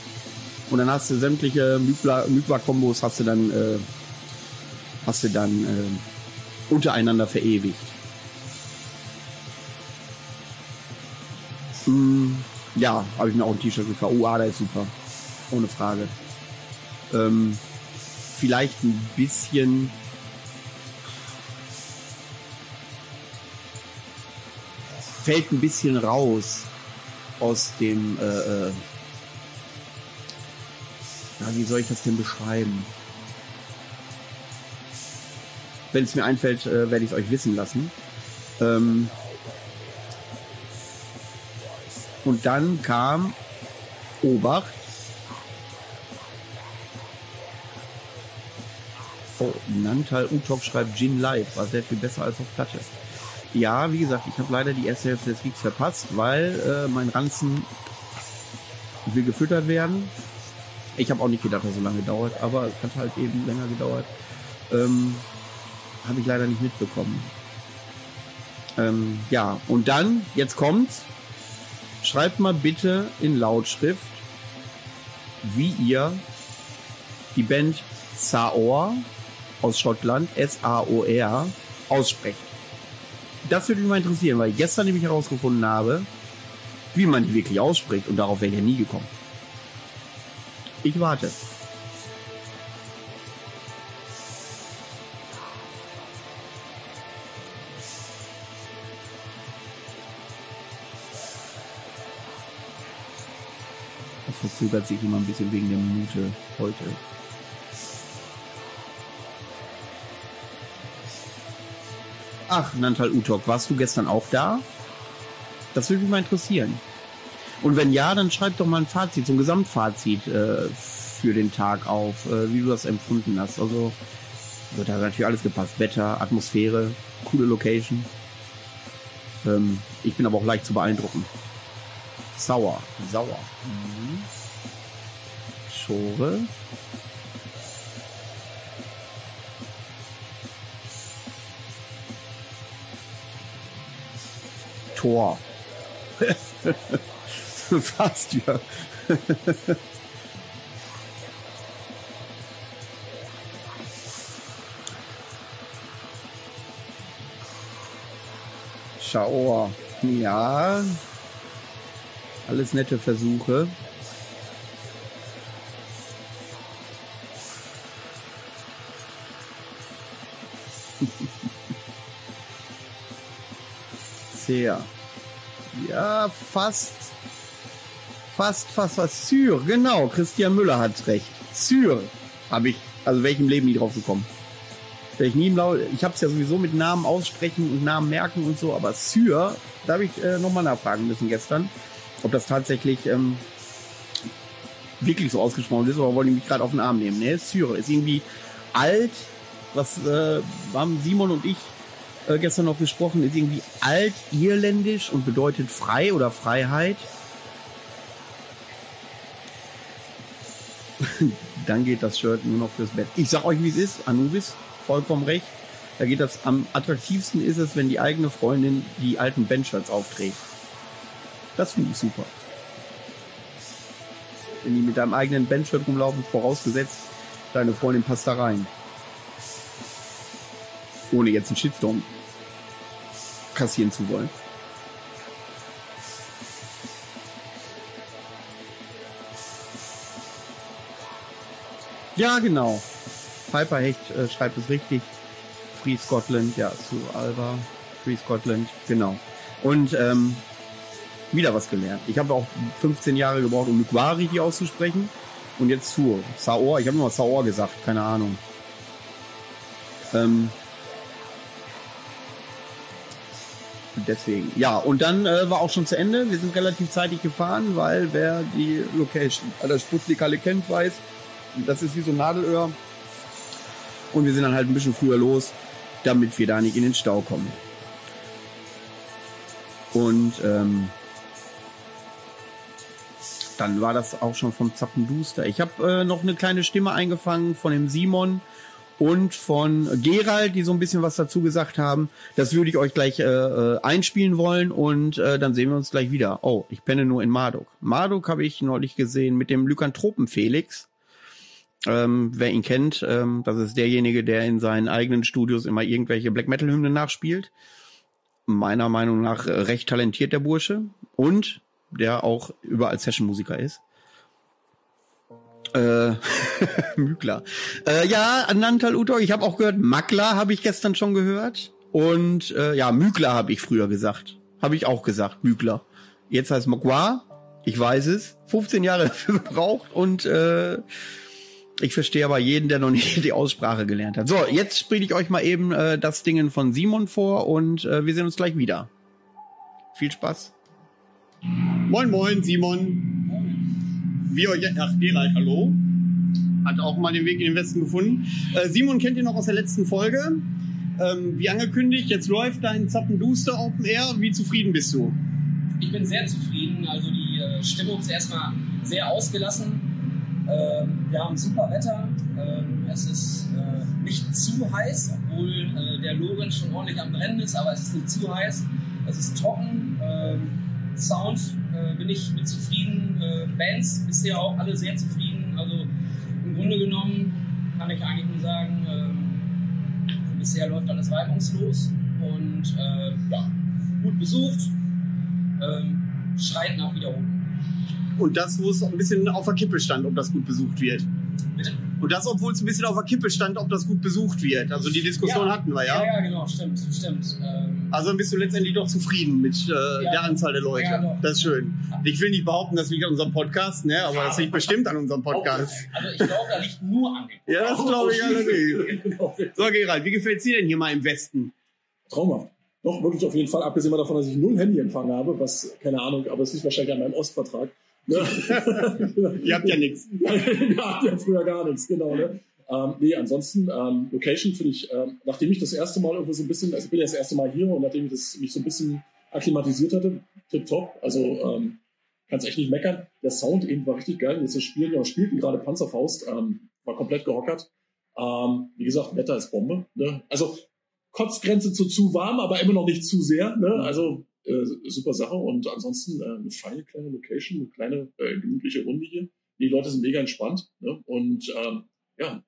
[SPEAKER 1] Und dann hast du sämtliche Mykwa-Kombos hast du dann, äh, hast du dann äh, untereinander verewigt. Mm ja, habe ich mir auch ein T-Shirt gekauft. Oh, Ada ist super. Ohne Frage. Ähm, vielleicht ein bisschen fällt ein bisschen raus aus dem äh, äh, ja, wie soll ich das denn beschreiben? Wenn es mir einfällt, äh, werde ich es euch wissen lassen. Ähm, Und dann kam Obacht. Oh, Nantal Utok schreibt Gin Live, war sehr viel besser als auf Platte. Ja, wie gesagt, ich habe leider die erste Hälfte des Weeks verpasst, weil äh, mein Ranzen will gefüttert werden. Ich habe auch nicht gedacht, dass es so lange dauert, aber es hat halt eben länger gedauert. Ähm, habe ich leider nicht mitbekommen. Ähm, ja, und dann, jetzt kommt's schreibt mal bitte in Lautschrift, wie ihr die Band Saor aus Schottland, S-A-O-R, aussprecht. Das würde mich mal interessieren, weil ich gestern nämlich herausgefunden habe, wie man die wirklich ausspricht und darauf wäre ich ja nie gekommen. Ich warte. Verzögert sich immer ein bisschen wegen der Minute heute. Ach, Nantal Utok, warst du gestern auch da? Das würde mich mal interessieren. Und wenn ja, dann schreib doch mal ein Fazit, so ein Gesamtfazit äh, für den Tag auf, äh, wie du das empfunden hast. Also, wird da natürlich alles gepasst. Wetter, Atmosphäre, coole Location. Ähm, ich bin aber auch leicht zu beeindrucken. Sauer. Sauer. Mhm. Schore. Tor. Fast, ja. Schauer. Ja. Alles nette Versuche. Sehr. Ja, fast. Fast, fast was. Syr, genau. Christian Müller hat recht. Syr habe ich, also welchem Leben nie drauf gekommen. Ich nie ich habe es ja sowieso mit Namen aussprechen und Namen merken und so, aber Syr, da habe ich äh, nochmal nachfragen müssen gestern, ob das tatsächlich ähm, wirklich so ausgesprochen ist, oder wollte ich mich gerade auf den Arm nehmen. Ne, Syr ist irgendwie alt, was äh, haben Simon und ich äh, gestern noch gesprochen, ist irgendwie alt-irländisch und bedeutet frei oder Freiheit. Dann geht das Shirt nur noch fürs Bett. Ich sag euch, wie es ist, Anubis, vollkommen recht. Da geht das am attraktivsten ist es, wenn die eigene Freundin die alten Bandshirts aufträgt. Das finde ich super. Wenn die mit deinem eigenen Bandshirt rumlaufen, vorausgesetzt, deine Freundin passt da rein. Ohne jetzt einen Shitstorm kassieren zu wollen. Ja, genau. Piper Hecht äh, schreibt es richtig. Free Scotland, ja, zu Alba. Free Scotland, genau. Und ähm, wieder was gelernt. Ich habe auch 15 Jahre gebraucht, um Nuquari richtig auszusprechen. Und jetzt zu Saor. Ich habe immer Saor gesagt, keine Ahnung. Ähm, deswegen. Ja, und dann äh, war auch schon zu Ende. Wir sind relativ zeitig gefahren, weil wer die Location der Sputnik alle kennt, weiß, das ist wie so ein Nadelöhr. Und wir sind dann halt ein bisschen früher los, damit wir da nicht in den Stau kommen. Und ähm, dann war das auch schon vom Zappenduster. Ich habe äh, noch eine kleine Stimme eingefangen von dem Simon und von Gerald, die so ein bisschen was dazu gesagt haben. Das würde ich euch gleich äh, äh, einspielen wollen und äh, dann sehen wir uns gleich wieder. Oh, ich penne nur in Marduk. Marduk habe ich neulich gesehen mit dem Lykanthropen Felix. Ähm, wer ihn kennt, ähm, das ist derjenige, der in seinen eigenen Studios immer irgendwelche Black Metal Hymnen nachspielt. Meiner Meinung nach äh, recht talentiert der Bursche und der auch überall Session Musiker ist. Äh, Mükler. Äh, ja, Nantal Uto, ich habe auch gehört, Makler habe ich gestern schon gehört. Und äh, ja, Mükler habe ich früher gesagt. Habe ich auch gesagt, Mükler. Jetzt heißt Mogwa, ich weiß es. 15 Jahre dafür gebraucht und äh, ich verstehe aber jeden, der noch nicht die Aussprache gelernt hat. So, jetzt spiele ich euch mal eben äh, das Dingen von Simon vor und äh, wir sehen uns gleich wieder. Viel Spaß.
[SPEAKER 2] Moin, moin, Simon. Wie euch, ach, Gerald, hallo. Hat auch mal den Weg in den Westen gefunden. Äh, Simon kennt ihr noch aus der letzten Folge. Ähm, wie angekündigt, jetzt läuft dein Zappenduster Open Air. Wie zufrieden bist du?
[SPEAKER 3] Ich bin sehr zufrieden. Also die äh, Stimmung ist erstmal sehr ausgelassen. Ähm, wir haben super Wetter. Ähm, es ist äh, nicht zu heiß, obwohl äh, der Lorenz schon ordentlich am Brennen ist, aber es ist nicht zu heiß. Es ist trocken. Ähm, Sound äh, bin ich mit zufrieden. Äh, Bands bisher auch alle sehr zufrieden. Also im Grunde genommen kann ich eigentlich nur sagen, ähm, bisher läuft alles reibungslos und äh, ja, gut besucht. Ähm, schreit nach Wiederholung.
[SPEAKER 2] Und das, wo es ein bisschen auf der Kippe stand, ob das gut besucht wird.
[SPEAKER 3] Bitte?
[SPEAKER 2] Und das, obwohl es ein bisschen auf der Kippe stand, ob das gut besucht wird. Also die Diskussion
[SPEAKER 3] Ja.
[SPEAKER 2] hatten wir, ja?
[SPEAKER 3] Ja, ja, genau, stimmt, stimmt. Ähm,
[SPEAKER 2] Also bist du letztendlich doch zufrieden mit äh,
[SPEAKER 3] Ja.
[SPEAKER 2] der Anzahl der Leute.
[SPEAKER 3] Ja, doch.
[SPEAKER 2] das ist schön. Ich will nicht behaupten, das liegt an unserem Podcast, ne? aber das liegt bestimmt an unserem Podcast.
[SPEAKER 3] also ich glaube, da liegt nur an dem
[SPEAKER 2] Ja, das glaube ich allerdings.
[SPEAKER 4] Genau.
[SPEAKER 2] So, Gerald, wie gefällt's dir denn hier mal im Westen?
[SPEAKER 4] Traumhaft. Doch, wirklich auf jeden Fall, abgesehen mal davon, dass ich null Handyempfang habe, was, keine Ahnung, aber es liegt wahrscheinlich an meinem Ostvertrag. Ne?
[SPEAKER 2] Ihr habt ja nichts.
[SPEAKER 4] Wir hatten ja früher gar nichts, genau. Ne? Ähm, nee, ansonsten, ähm, Location finde ich, ähm, nachdem ich das erste Mal irgendwo so ein bisschen, also ich bin ja das erste Mal hier und nachdem ich das, mich so ein bisschen akklimatisiert hatte, tipptopp. Also ähm, kannst echt nicht meckern. Der Sound eben war richtig geil. Jetzt spielen wir spielten gerade Panzerfaust, ähm, war komplett gehockert. Ähm, wie gesagt, Wetter ist Bombe. Ne? Also Kotzgrenze zu zu warm, aber immer noch nicht zu sehr. Ne? Also äh, super Sache. Und ansonsten äh, eine feine kleine Location, eine kleine äh, gemütliche Runde hier. Die Leute sind mega entspannt. Ne? Und ähm, ja,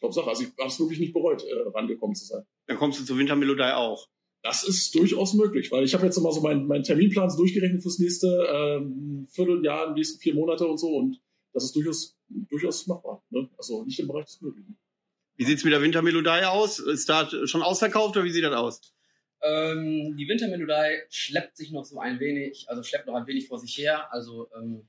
[SPEAKER 4] top Sache. Also ich habe es wirklich nicht bereut, äh, rangekommen zu sein.
[SPEAKER 2] Dann kommst du zur Wintermelodie auch.
[SPEAKER 4] Das ist durchaus möglich, weil ich habe jetzt mal so meinen mein Terminplan durchgerechnet fürs nächste ähm, Vierteljahr, die nächsten vier Monate und so und das ist durchaus, durchaus machbar. Ne? Also nicht im Bereich des Möglichen.
[SPEAKER 2] Wie sieht's mit der Wintermelodie aus? Ist da schon ausverkauft oder wie sieht das aus?
[SPEAKER 3] Ähm, die Wintermelodie schleppt sich noch so ein wenig, also schleppt noch ein wenig vor sich her. Also, ähm,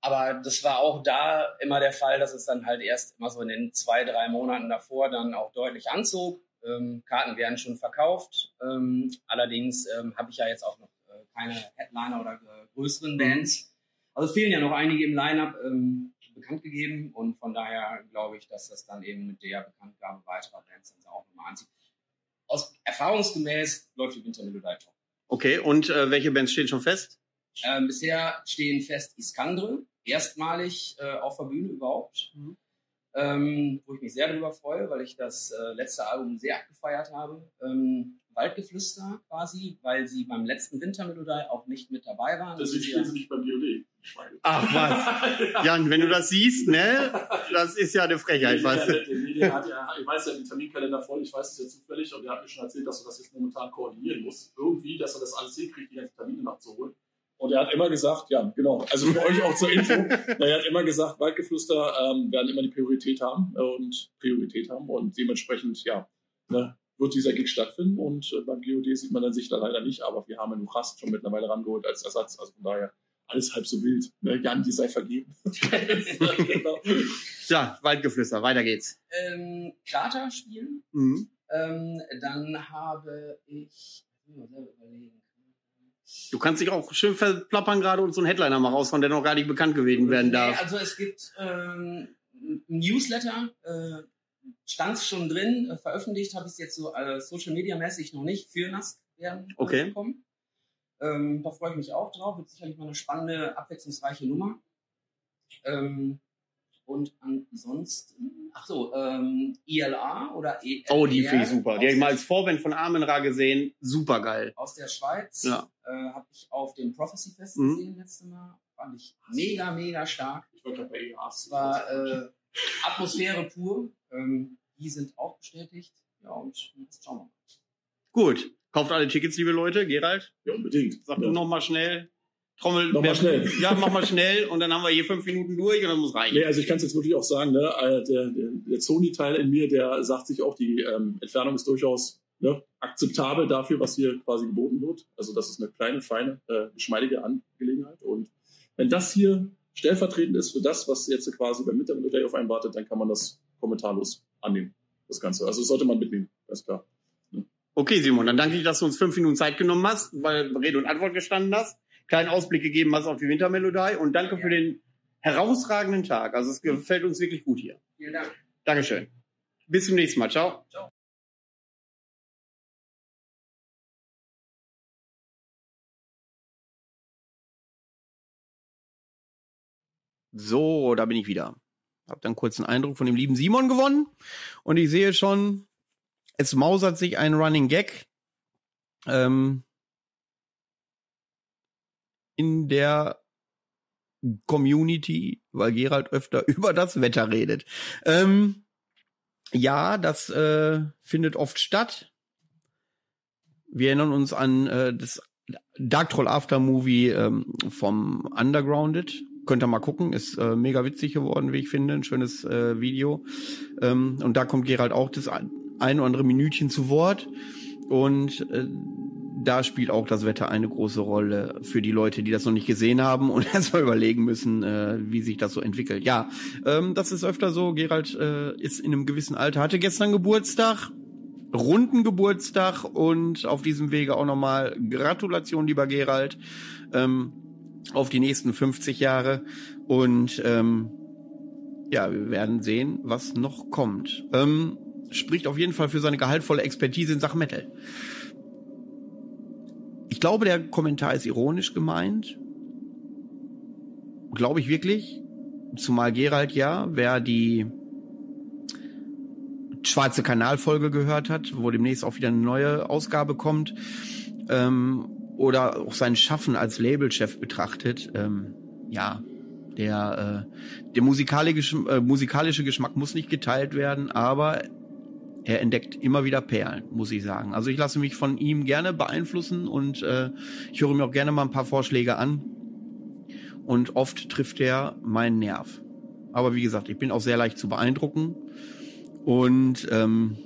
[SPEAKER 3] aber das war auch da immer der Fall, dass es dann halt erst immer so in den zwei, drei Monaten davor dann auch deutlich anzog. Ähm, Karten werden schon verkauft. Ähm, allerdings ähm, habe ich ja jetzt auch noch äh, keine Headliner oder äh, größeren Bands. Also fehlen ja noch einige im Line-Up ähm, bekannt gegeben und von daher glaube ich, dass das dann eben mit der Bekanntgabe weiterer Bands dann auch nochmal anzieht. Aus erfahrungsgemäß läuft die Wintermelodie top.
[SPEAKER 2] Okay, und äh, welche Bands stehen schon fest?
[SPEAKER 3] Ähm, bisher stehen fest Iskandre, erstmalig äh, auf der Bühne überhaupt. Ähm, wo ich mich sehr darüber freue, weil ich das äh, letzte Album sehr abgefeiert habe. Ähm, Waldgeflüster quasi, weil sie beim letzten Wintermelodie auch nicht mit dabei waren.
[SPEAKER 4] Deswegen spielen sie nicht beim Schweine.
[SPEAKER 2] Ach was. Jan, wenn du das siehst, ne? Das ist ja eine Frechheit, weißt du?
[SPEAKER 4] Der hat ja, ich weiß ja, den Terminkalender voll, ich weiß es ja zufällig und er hat mir schon erzählt, dass er das jetzt momentan koordinieren muss. Irgendwie, dass er das alles hinkriegt, die ganzen Termine nachzuholen. Und er hat immer gesagt, ja, genau, also für euch auch zur Info, er hat immer gesagt, Waldgeflüster ähm, werden immer die Priorität haben äh, und Priorität haben und dementsprechend, ja, ne, wird dieser Gig stattfinden und äh, beim GOD sieht man dann sich da leider nicht, aber wir haben ja Rast schon mittlerweile rangeholt als Ersatz, also von daher alles halb so wild. Ne? Jan, die sei vergeben. genau.
[SPEAKER 2] Ja, Waldgeflüster, weiter geht's.
[SPEAKER 3] ähm, Krater spielen.
[SPEAKER 2] Mhm.
[SPEAKER 3] Ähm, dann habe ich. Ich muss mal selber überlegen.
[SPEAKER 2] Du kannst dich auch schön verplappern gerade und so einen Headliner mal raushauen, der noch gar nicht bekannt gewesen werden
[SPEAKER 3] Nee,
[SPEAKER 2] darf.
[SPEAKER 3] also es gibt ähm, ein Newsletter, äh, stand es schon drin, äh, veröffentlicht habe ich es jetzt so äh, Social Media mäßig noch nicht für NASC werden
[SPEAKER 2] Okay.
[SPEAKER 3] bekommen. Ähm, da freue ich mich auch drauf, wird sicherlich mal eine spannende, abwechslungsreiche Nummer. Ähm, und ansonsten, ach so, ähm, ILA oder ELR.
[SPEAKER 2] Oh, die finde ich super. Die habe ich mal als Vorband von Armin Ra gesehen. Super geil.
[SPEAKER 3] aus der Schweiz.
[SPEAKER 2] Ja.
[SPEAKER 3] Äh, habe ich auf dem Prophecy Fest
[SPEAKER 2] Mhm.
[SPEAKER 3] gesehen letztes Mal. Fand ich mega, mega stark.
[SPEAKER 4] Ich war gerade bei EAS.
[SPEAKER 3] Es war äh, Atmosphäre pur. Ähm, die sind auch bestätigt. Ja, und jetzt schauen wir mal.
[SPEAKER 2] Gut. Kauft alle Tickets, liebe Leute. Gerald,
[SPEAKER 4] ja, unbedingt.
[SPEAKER 2] sag
[SPEAKER 4] ja.
[SPEAKER 2] du noch mal schnell. Trommel.
[SPEAKER 4] Noch mal
[SPEAKER 2] wer-
[SPEAKER 4] schnell.
[SPEAKER 2] Ja, mach mal schnell und dann haben wir hier fünf Minuten durch und dann muss reichen.
[SPEAKER 4] Nee, also ich kann es jetzt wirklich auch sagen, ne, äh, der, der, der Sony-Teil in mir, der sagt sich auch, die ähm, Entfernung ist durchaus ne, akzeptabel dafür, was hier quasi geboten wird. Also das ist eine kleine, feine, äh, geschmeidige Angelegenheit. Und wenn das hier stellvertretend ist für das, was jetzt quasi beim Mitarbeiter auf einen wartet, dann kann man das kommentarlos annehmen, das Ganze. Also das sollte man mitnehmen, ganz klar.
[SPEAKER 2] Okay, Simon, dann danke ich, dass du uns fünf Minuten Zeit genommen hast, weil Rede und Antwort gestanden hast, kleinen Ausblick gegeben hast auf die Wintermelodie und danke für den herausragenden Tag. Also es gefällt uns wirklich gut hier.
[SPEAKER 3] Vielen Dank.
[SPEAKER 2] Dankeschön. Bis zum nächsten Mal. Ciao.
[SPEAKER 3] Ciao.
[SPEAKER 1] So, da bin ich wieder. Hab dann kurz einen Eindruck von dem lieben Simon gewonnen und ich sehe schon, es mausert sich ein Running Gag ähm, in der Community, weil Gerald öfter über das Wetter redet. Ähm, ja, das äh, findet oft statt. Wir erinnern uns an äh, das Dark Troll After Movie ähm, vom Undergrounded. Könnt ihr mal gucken, ist äh, mega witzig geworden, wie ich finde. Ein schönes äh, Video. Ähm, und da kommt Gerald auch das ein, oder andere Minütchen zu Wort. Und äh, da spielt auch das Wetter eine große Rolle für die Leute, die das noch nicht gesehen haben und erstmal überlegen müssen, äh, wie sich das so entwickelt. Ja, ähm, das ist öfter so. Gerald äh, ist in einem gewissen Alter, hatte gestern Geburtstag, runden Geburtstag und auf diesem Wege auch nochmal Gratulation, lieber Gerald, ähm, auf die nächsten 50 Jahre. Und ähm, ja, wir werden sehen, was noch kommt. Ähm, spricht auf jeden Fall für seine gehaltvolle Expertise in Sachen Metal. Ich glaube, der Kommentar ist ironisch gemeint. glaube ich wirklich. Zumal Gerald ja, wer die Schwarze Kanalfolge gehört hat, wo demnächst auch wieder eine neue Ausgabe kommt, ähm, oder auch sein Schaffen als Labelchef betrachtet, ähm, ja, der, äh, der musikalische, äh, musikalische Geschmack muss nicht geteilt werden, aber er entdeckt immer wieder Perlen, muss ich sagen. Also ich lasse mich von ihm gerne beeinflussen und äh, ich höre mir auch gerne mal ein paar Vorschläge an. Und oft trifft er meinen Nerv. Aber wie gesagt, ich bin auch sehr leicht zu beeindrucken. Und ähm,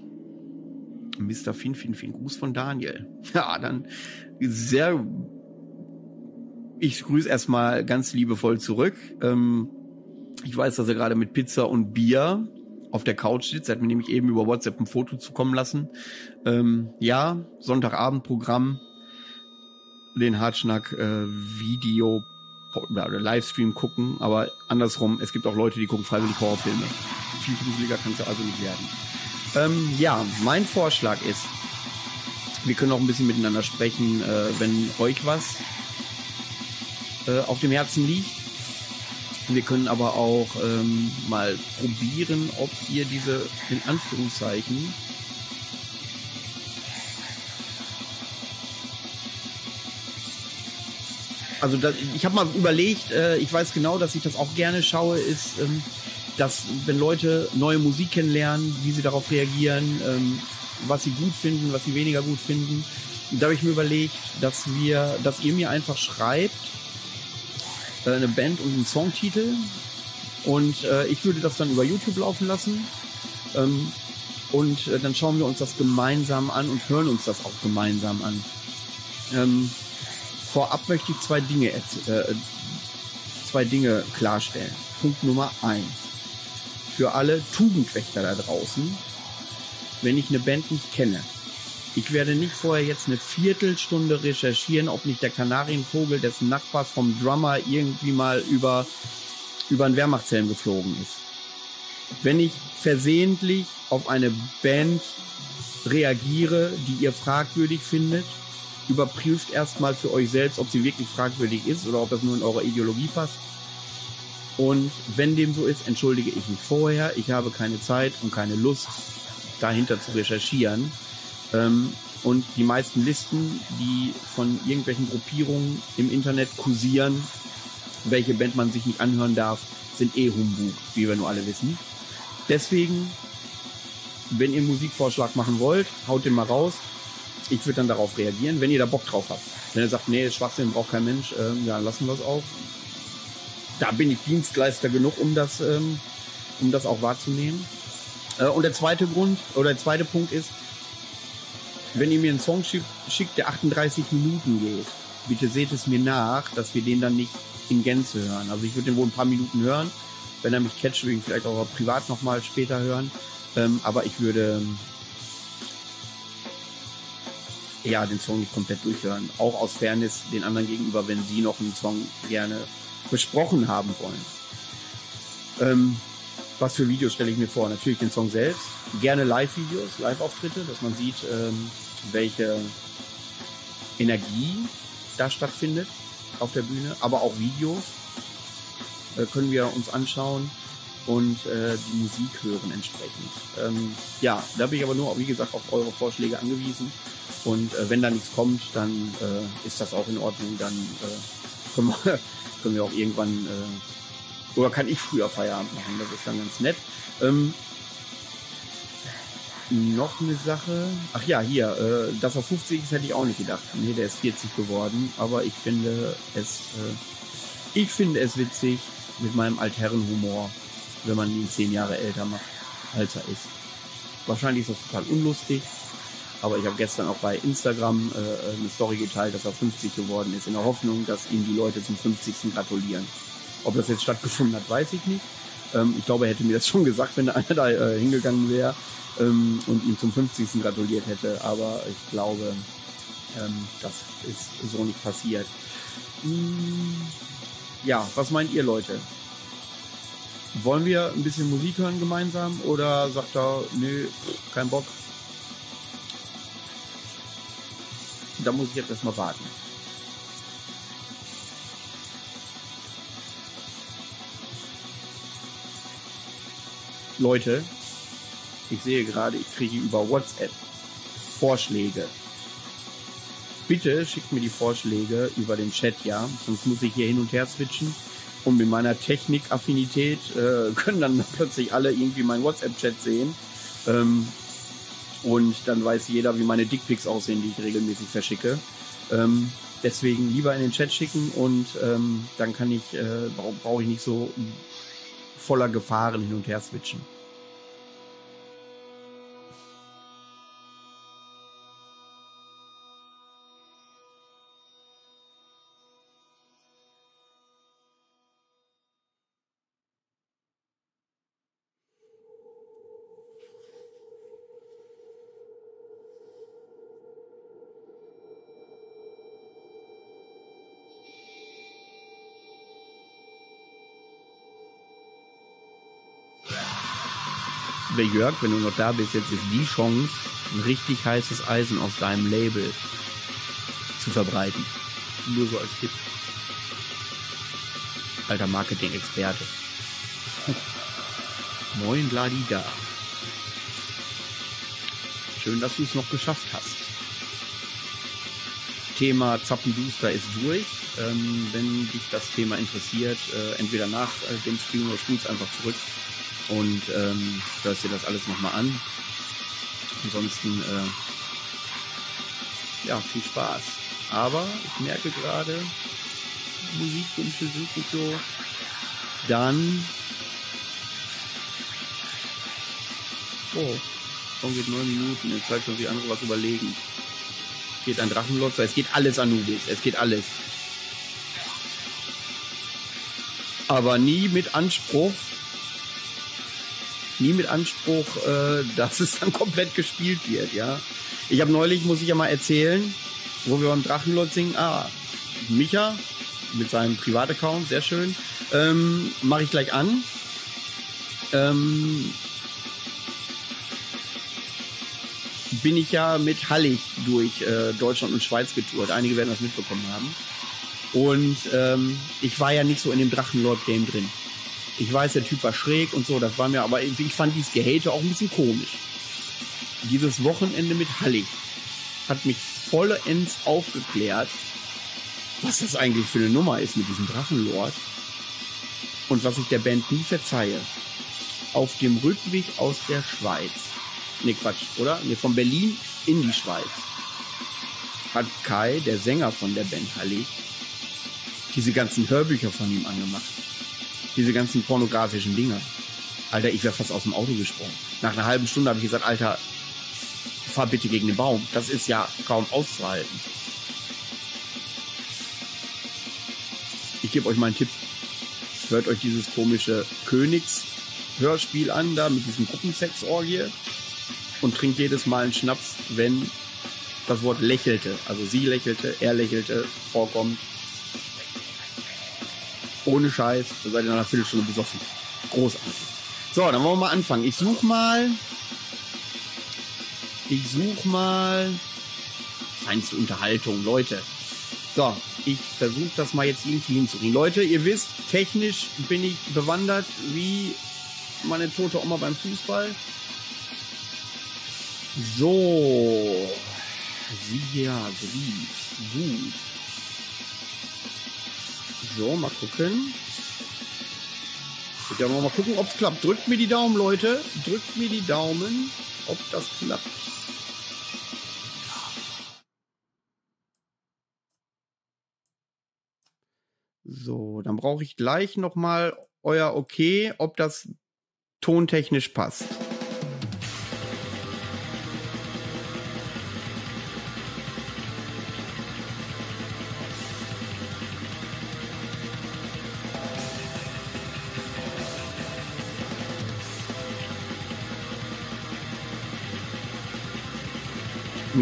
[SPEAKER 1] Mr. Fin, Fin, Fin, Gruß von Daniel. Ja, dann sehr. Ich grüße erstmal ganz liebevoll zurück. Ähm, ich weiß, dass er gerade mit Pizza und Bier auf der Couch sitzt. Er hat mir nämlich eben über WhatsApp ein Foto zukommen lassen. Ähm, ja, Sonntagabendprogramm, den Hartschnack äh, Video oder Livestream gucken, aber andersrum, es gibt auch Leute, die gucken freiwillig Horrorfilme. Viel gruseliger kann es ja also nicht werden. Ähm, ja, mein Vorschlag ist, wir können auch ein bisschen miteinander sprechen, äh, wenn euch was äh, auf dem Herzen liegt. Wir können aber auch ähm, mal probieren, ob ihr diese, in Anführungszeichen, also das, ich habe mal überlegt, äh, ich weiß genau, dass ich das auch gerne schaue, ist, ähm, dass wenn Leute neue Musik kennenlernen, wie sie darauf reagieren, ähm, was sie gut finden, was sie weniger gut finden. Da habe ich mir überlegt, dass wir, dass ihr mir einfach schreibt, eine Band und einen Songtitel und äh, ich würde das dann über YouTube laufen lassen. Ähm, und äh, dann schauen wir uns das gemeinsam an und hören uns das auch gemeinsam an. Ähm, vorab möchte ich zwei Dinge, äh, zwei Dinge klarstellen. Punkt Nummer eins. Für alle Tugendwächter da draußen, wenn ich eine Band nicht kenne, ich werde nicht vorher jetzt eine Viertelstunde recherchieren, ob nicht der Kanarienvogel dessen Nachbars vom Drummer irgendwie mal über, über einen Wehrmachtshelm geflogen ist. Wenn ich versehentlich auf eine Band reagiere, die ihr fragwürdig findet, überprüft erstmal für euch selbst, ob sie wirklich fragwürdig ist oder ob das nur in eurer Ideologie passt. Und wenn dem so ist, entschuldige ich mich vorher. Ich habe keine Zeit und keine Lust, dahinter zu recherchieren. Ähm, und die meisten Listen, die von irgendwelchen Gruppierungen im Internet kursieren, welche Band man sich nicht anhören darf, sind eh Humbug, wie wir nur alle wissen. Deswegen, wenn ihr einen Musikvorschlag machen wollt, haut den mal raus. Ich würde dann darauf reagieren, wenn ihr da Bock drauf habt. Wenn ihr sagt, nee, Schwachsinn braucht kein Mensch, ähm, ja, lassen wir es auch. Da bin ich Dienstleister genug, um das, ähm, um das auch wahrzunehmen. Äh, und der zweite Grund oder der zweite Punkt ist, wenn ihr mir einen Song schickt, der 38 Minuten geht, bitte seht es mir nach, dass wir den dann nicht in Gänze hören. Also ich würde den wohl ein paar Minuten hören. Wenn er mich catcht, würde ich vielleicht auch privat nochmal später hören. Ähm, aber ich würde ja den Song nicht komplett durchhören. Auch aus Fairness den anderen gegenüber, wenn sie noch einen Song gerne besprochen haben wollen. Ähm, was für Videos stelle ich mir vor? Natürlich den Song selbst, gerne Live-Videos, Live-Auftritte, dass man sieht, ähm, welche Energie da stattfindet auf der Bühne, aber auch Videos äh, können wir uns anschauen und äh, die Musik hören entsprechend. Ähm, ja, da bin ich aber nur, wie gesagt, auf eure Vorschläge angewiesen. Und äh, wenn da nichts kommt, dann äh, ist das auch in Ordnung. Dann äh, können, wir, können wir auch irgendwann, äh, oder kann ich früher Feierabend machen. Das ist dann ganz nett. Ähm, noch eine Sache. Ach ja, hier, äh, dass er 50 ist, hätte ich auch nicht gedacht. Nee, der ist 40 geworden. Aber ich finde es, äh, ich finde es witzig mit meinem Altherrenhumor, wenn man ihn zehn Jahre älter macht, als er ist. Wahrscheinlich ist das total unlustig. Aber ich habe gestern auch bei Instagram äh, eine Story geteilt, dass er 50 geworden ist, in der Hoffnung, dass ihm die Leute zum 50. gratulieren. Ob das jetzt stattgefunden hat, weiß ich nicht. Ähm, ich glaube, er hätte mir das schon gesagt, wenn einer da äh, hingegangen wäre ähm, und ihm zum 50. gratuliert hätte. Aber ich glaube, ähm, das ist so nicht passiert. Hm, ja, was meint ihr Leute? Wollen wir ein bisschen Musik hören gemeinsam oder sagt er, nö, kein Bock? Da muss ich jetzt erstmal warten. Leute, ich sehe gerade, ich kriege über WhatsApp Vorschläge. Bitte schickt mir die Vorschläge über den Chat, ja. Sonst muss ich hier hin und her switchen. Und mit meiner Technikaffinität äh, können dann plötzlich alle irgendwie meinen WhatsApp-Chat sehen. Ähm, und dann weiß jeder, wie meine Dickpics aussehen, die ich regelmäßig verschicke. Ähm, deswegen lieber in den Chat schicken und ähm, dann kann ich, äh, brauche brauch ich nicht so voller Gefahren hin und her switchen. Wer Jörg, wenn du noch da bist, jetzt ist die Chance, ein richtig heißes Eisen aus deinem Label zu verbreiten. Nur so als Tipp. Alter Marketing-Experte. Moin, Ladida. Schön, dass du es noch geschafft hast. Thema Zappenduster ist durch. Ähm, wenn dich das Thema interessiert, äh, entweder nach äh, dem Stream oder spulst einfach zurück und ähm, hörst dir das alles nochmal an. Ansonsten, äh, ja, viel Spaß. Aber ich merke gerade, Musikwünsche sind nicht so. Dann. Oh, Song geht neun Minuten. Jetzt zeigt uns die andere was überlegen. Geht ein Drachenlotzer. Es geht alles Anubis. Es geht alles. Aber nie mit Anspruch, nie mit Anspruch, äh, dass es dann komplett gespielt wird, ja. Ich habe neulich, muss ich ja mal erzählen, wo wir beim Drachenlord singen, ah, Micha mit seinem Privataccount, sehr schön, ähm, mache ich gleich an. Ähm, bin ich ja mit Hallig durch äh, Deutschland und Schweiz getourt. Einige werden das mitbekommen haben. Und ähm, ich war ja nicht so in dem Drachenlord-Game drin. Ich weiß, der Typ war schräg und so, das war mir, aber ich fand dieses Gehate auch ein bisschen komisch. Dieses Wochenende mit Hallig hat mich vollends aufgeklärt, was das eigentlich für eine Nummer ist mit diesem Drachenlord. Und was ich der Band nie verzeihe. Auf dem Rückweg aus der Schweiz. Ne, Quatsch, oder? Ne, von Berlin in die Schweiz. Hat Kai, der Sänger von der Band Hallig, diese ganzen Hörbücher von ihm angemacht. Diese ganzen pornografischen Dinger. Alter, ich wäre fast aus dem Auto gesprungen. Nach einer halben Stunde habe ich gesagt, Alter, fahr bitte gegen den Baum. Das ist ja kaum auszuhalten. Ich gebe euch mal einen Tipp. Hört euch dieses komische Königs-Hörspiel an, da mit diesem Gruppensex-Orgie und trinkt jedes Mal einen Schnaps, wenn das Wort lächelte, also sie lächelte, er lächelte, vorkommt. Ohne Scheiß, da seid ihr nach einer Viertelstunde besoffen. Großartig. So, dann wollen wir mal anfangen. Ich suche mal. Ich suche mal. Feinste Unterhaltung, Leute. So, ich versuche das mal jetzt irgendwie hinzukriegen. Leute, ihr wisst, technisch bin ich bewandert wie meine tote Oma beim Fußball. So. Sia, Brief. Gut. So, mal gucken. Ja, mal gucken, ob es klappt. Drückt mir die Daumen, Leute. Drückt mir die Daumen, ob das klappt. So, dann brauche ich gleich noch mal euer Okay, ob das tontechnisch passt.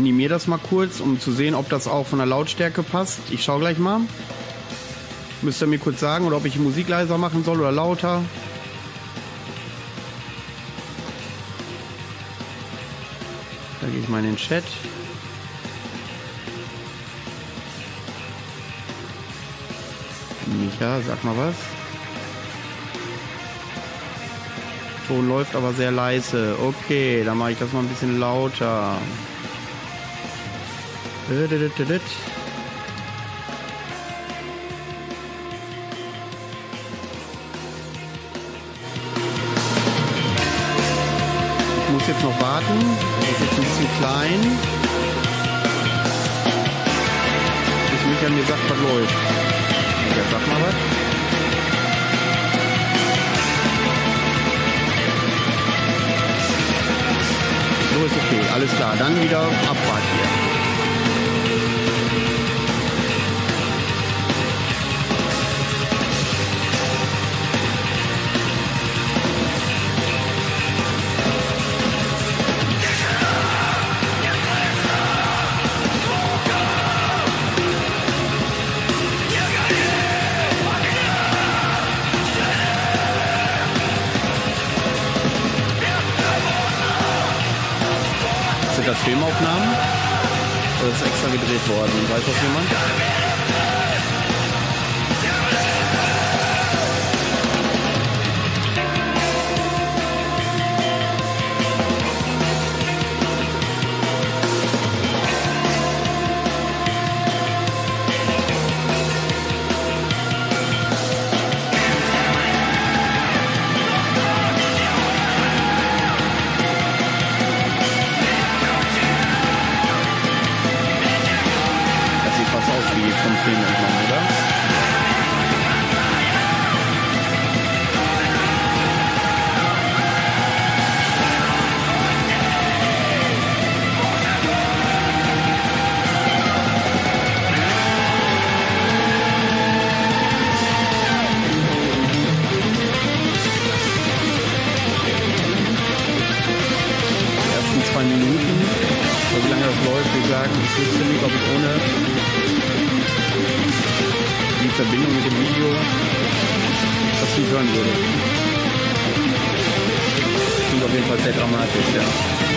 [SPEAKER 1] Minimiere das mal kurz, um zu sehen, ob das auch von der Lautstärke passt. Ich schaue gleich mal. Müsst ihr mir kurz sagen, oder ob ich Musik leiser machen soll oder lauter. Da gehe ich mal in den Chat. Micha, sag mal was. Ton läuft aber sehr leise. Okay, dann mache ich das mal ein bisschen lauter. Ich muss jetzt noch warten. Das ist jetzt ein bisschen klein. Bis Michael mir sagt, was läuft. Michael, sag mal was. So ist okay, alles klar. Dann wieder Abfahrt hier. Das Filmaufnahmen? Oder ist extra gedreht worden? Weiß das jemand? Sagen, ich wüsste nicht, ob ich ohne die Verbindung mit dem Video das nicht hören würde. Klingt auf jeden Fall sehr dramatisch, ja.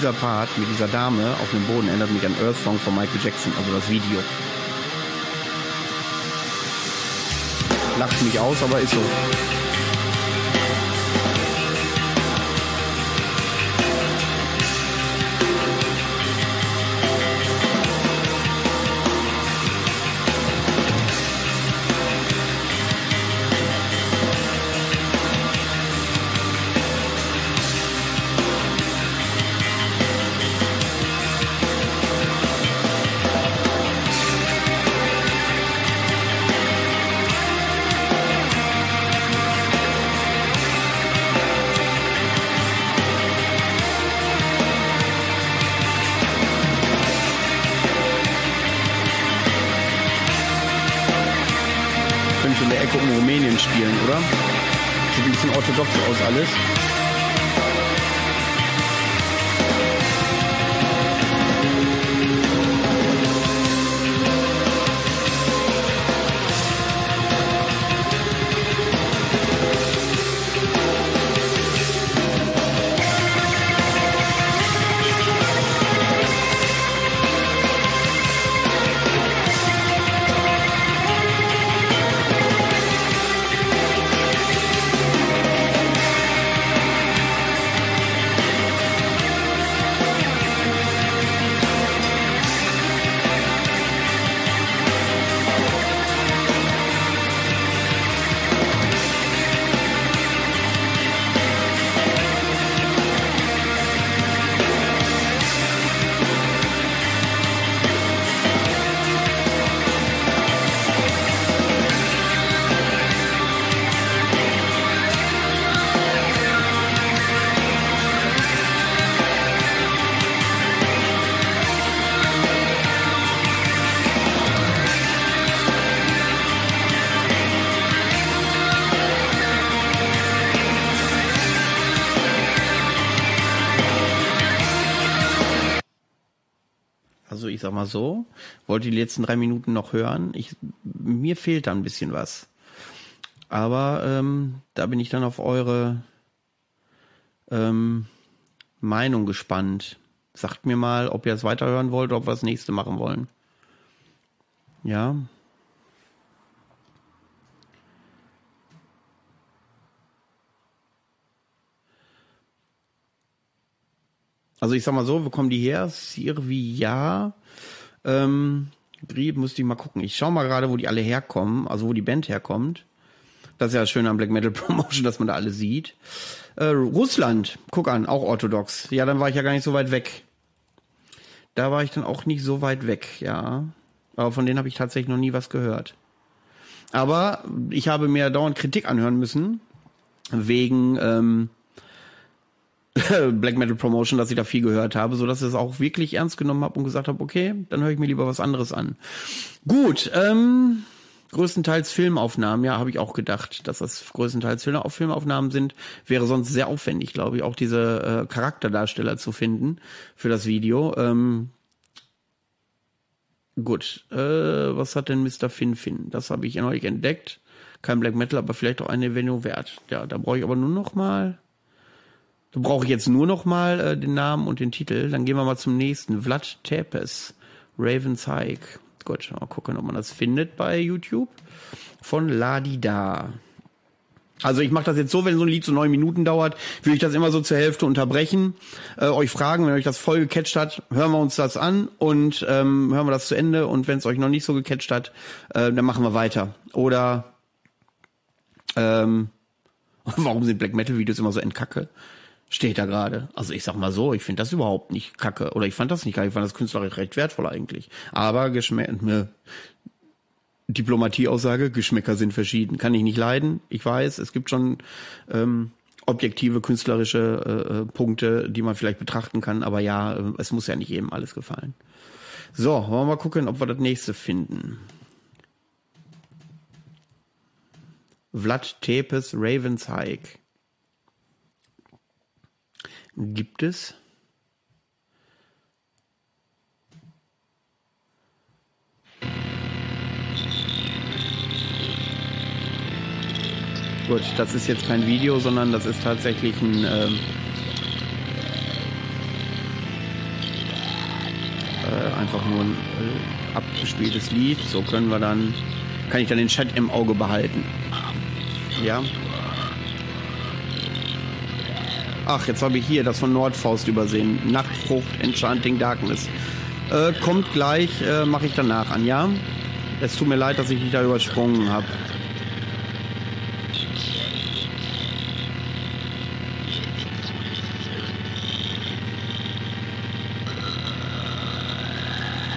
[SPEAKER 1] Dieser Part mit dieser Dame auf dem Boden erinnert mich an Earth Song von Michael Jackson, also das Video. Lacht mich aus, aber ist so. Sag mal so, wollte die letzten drei Minuten noch hören. Ich, mir fehlt da ein bisschen was. Aber ähm, da bin ich dann auf eure ähm, Meinung gespannt. Sagt mir mal, ob ihr es weiterhören wollt ob wir das nächste machen wollen. Ja. Also ich sag mal so, wo kommen die her? Sirvia. Ähm, Grieb müsste ich mal gucken. Ich schau mal gerade, wo die alle herkommen, also wo die Band herkommt. Das ist ja das Schöne am Black Metal Promotion, dass man da alle sieht. Äh, Russland, guck an, auch orthodox. Ja, dann war ich ja gar nicht so weit weg. Da war ich dann auch nicht so weit weg, ja. Aber von denen habe ich tatsächlich noch nie was gehört. Aber ich habe mir dauernd Kritik anhören müssen, wegen ähm, Black Metal Promotion, dass ich da viel gehört habe, so dass ich es auch wirklich ernst genommen habe und gesagt habe, okay, dann höre ich mir lieber was anderes an. Gut, ähm, größtenteils Filmaufnahmen, ja, habe ich auch gedacht, dass das größtenteils Filmaufnahmen sind. Wäre sonst sehr aufwendig, glaube ich, auch diese äh, Charakterdarsteller zu finden für das Video. Ähm, gut, äh, was hat denn Mr. Fin Fin? Das habe ich ja neulich entdeckt. Kein Black Metal, aber vielleicht auch eine Erwähnung wert. Ja, da brauche ich aber nur noch mal da brauche ich jetzt nur noch mal äh, den Namen und den Titel. Dann gehen wir mal zum nächsten. Vlad Tepes, Raven's Hike. Gut, mal gucken, ob man das findet bei YouTube. Von Ladida. Also ich mache das jetzt so, wenn so ein Lied so neun Minuten dauert, würde ich das immer so zur Hälfte unterbrechen, äh, euch fragen, wenn euch das voll gecatcht hat, hören wir uns das an und ähm, hören wir das zu Ende und wenn es euch noch nicht so gecatcht hat, äh, dann machen wir weiter. Oder ähm, warum sind Black Metal Videos immer so entkacke? Steht da gerade. Also ich sag mal so, ich finde das überhaupt nicht kacke. Oder ich fand das nicht kacke, ich fand das künstlerisch recht wertvoll eigentlich. Aber Geschmäcker, ne, Diplomatieaussage, Geschmäcker sind verschieden. Kann ich nicht leiden. Ich weiß, es gibt schon ähm, objektive künstlerische äh, äh Punkte, die man vielleicht betrachten kann. Aber ja, äh, es muss ja nicht jedem alles gefallen. So, wollen wir mal gucken, ob wir das nächste finden. Vlad Tepes Ravens Hike gibt es. Gut, das ist jetzt kein Video, sondern das ist tatsächlich ein ähm, äh, einfach nur ein äh, abgespieltes Lied. So können wir dann, kann ich dann den Chat im Auge behalten. Ja. Ach, jetzt habe ich hier das von Nordfaust übersehen. Nachtfrucht, Enchanting Darkness. Äh, kommt gleich, äh, mache ich danach an, ja? Es tut mir leid, dass ich dich da übersprungen habe.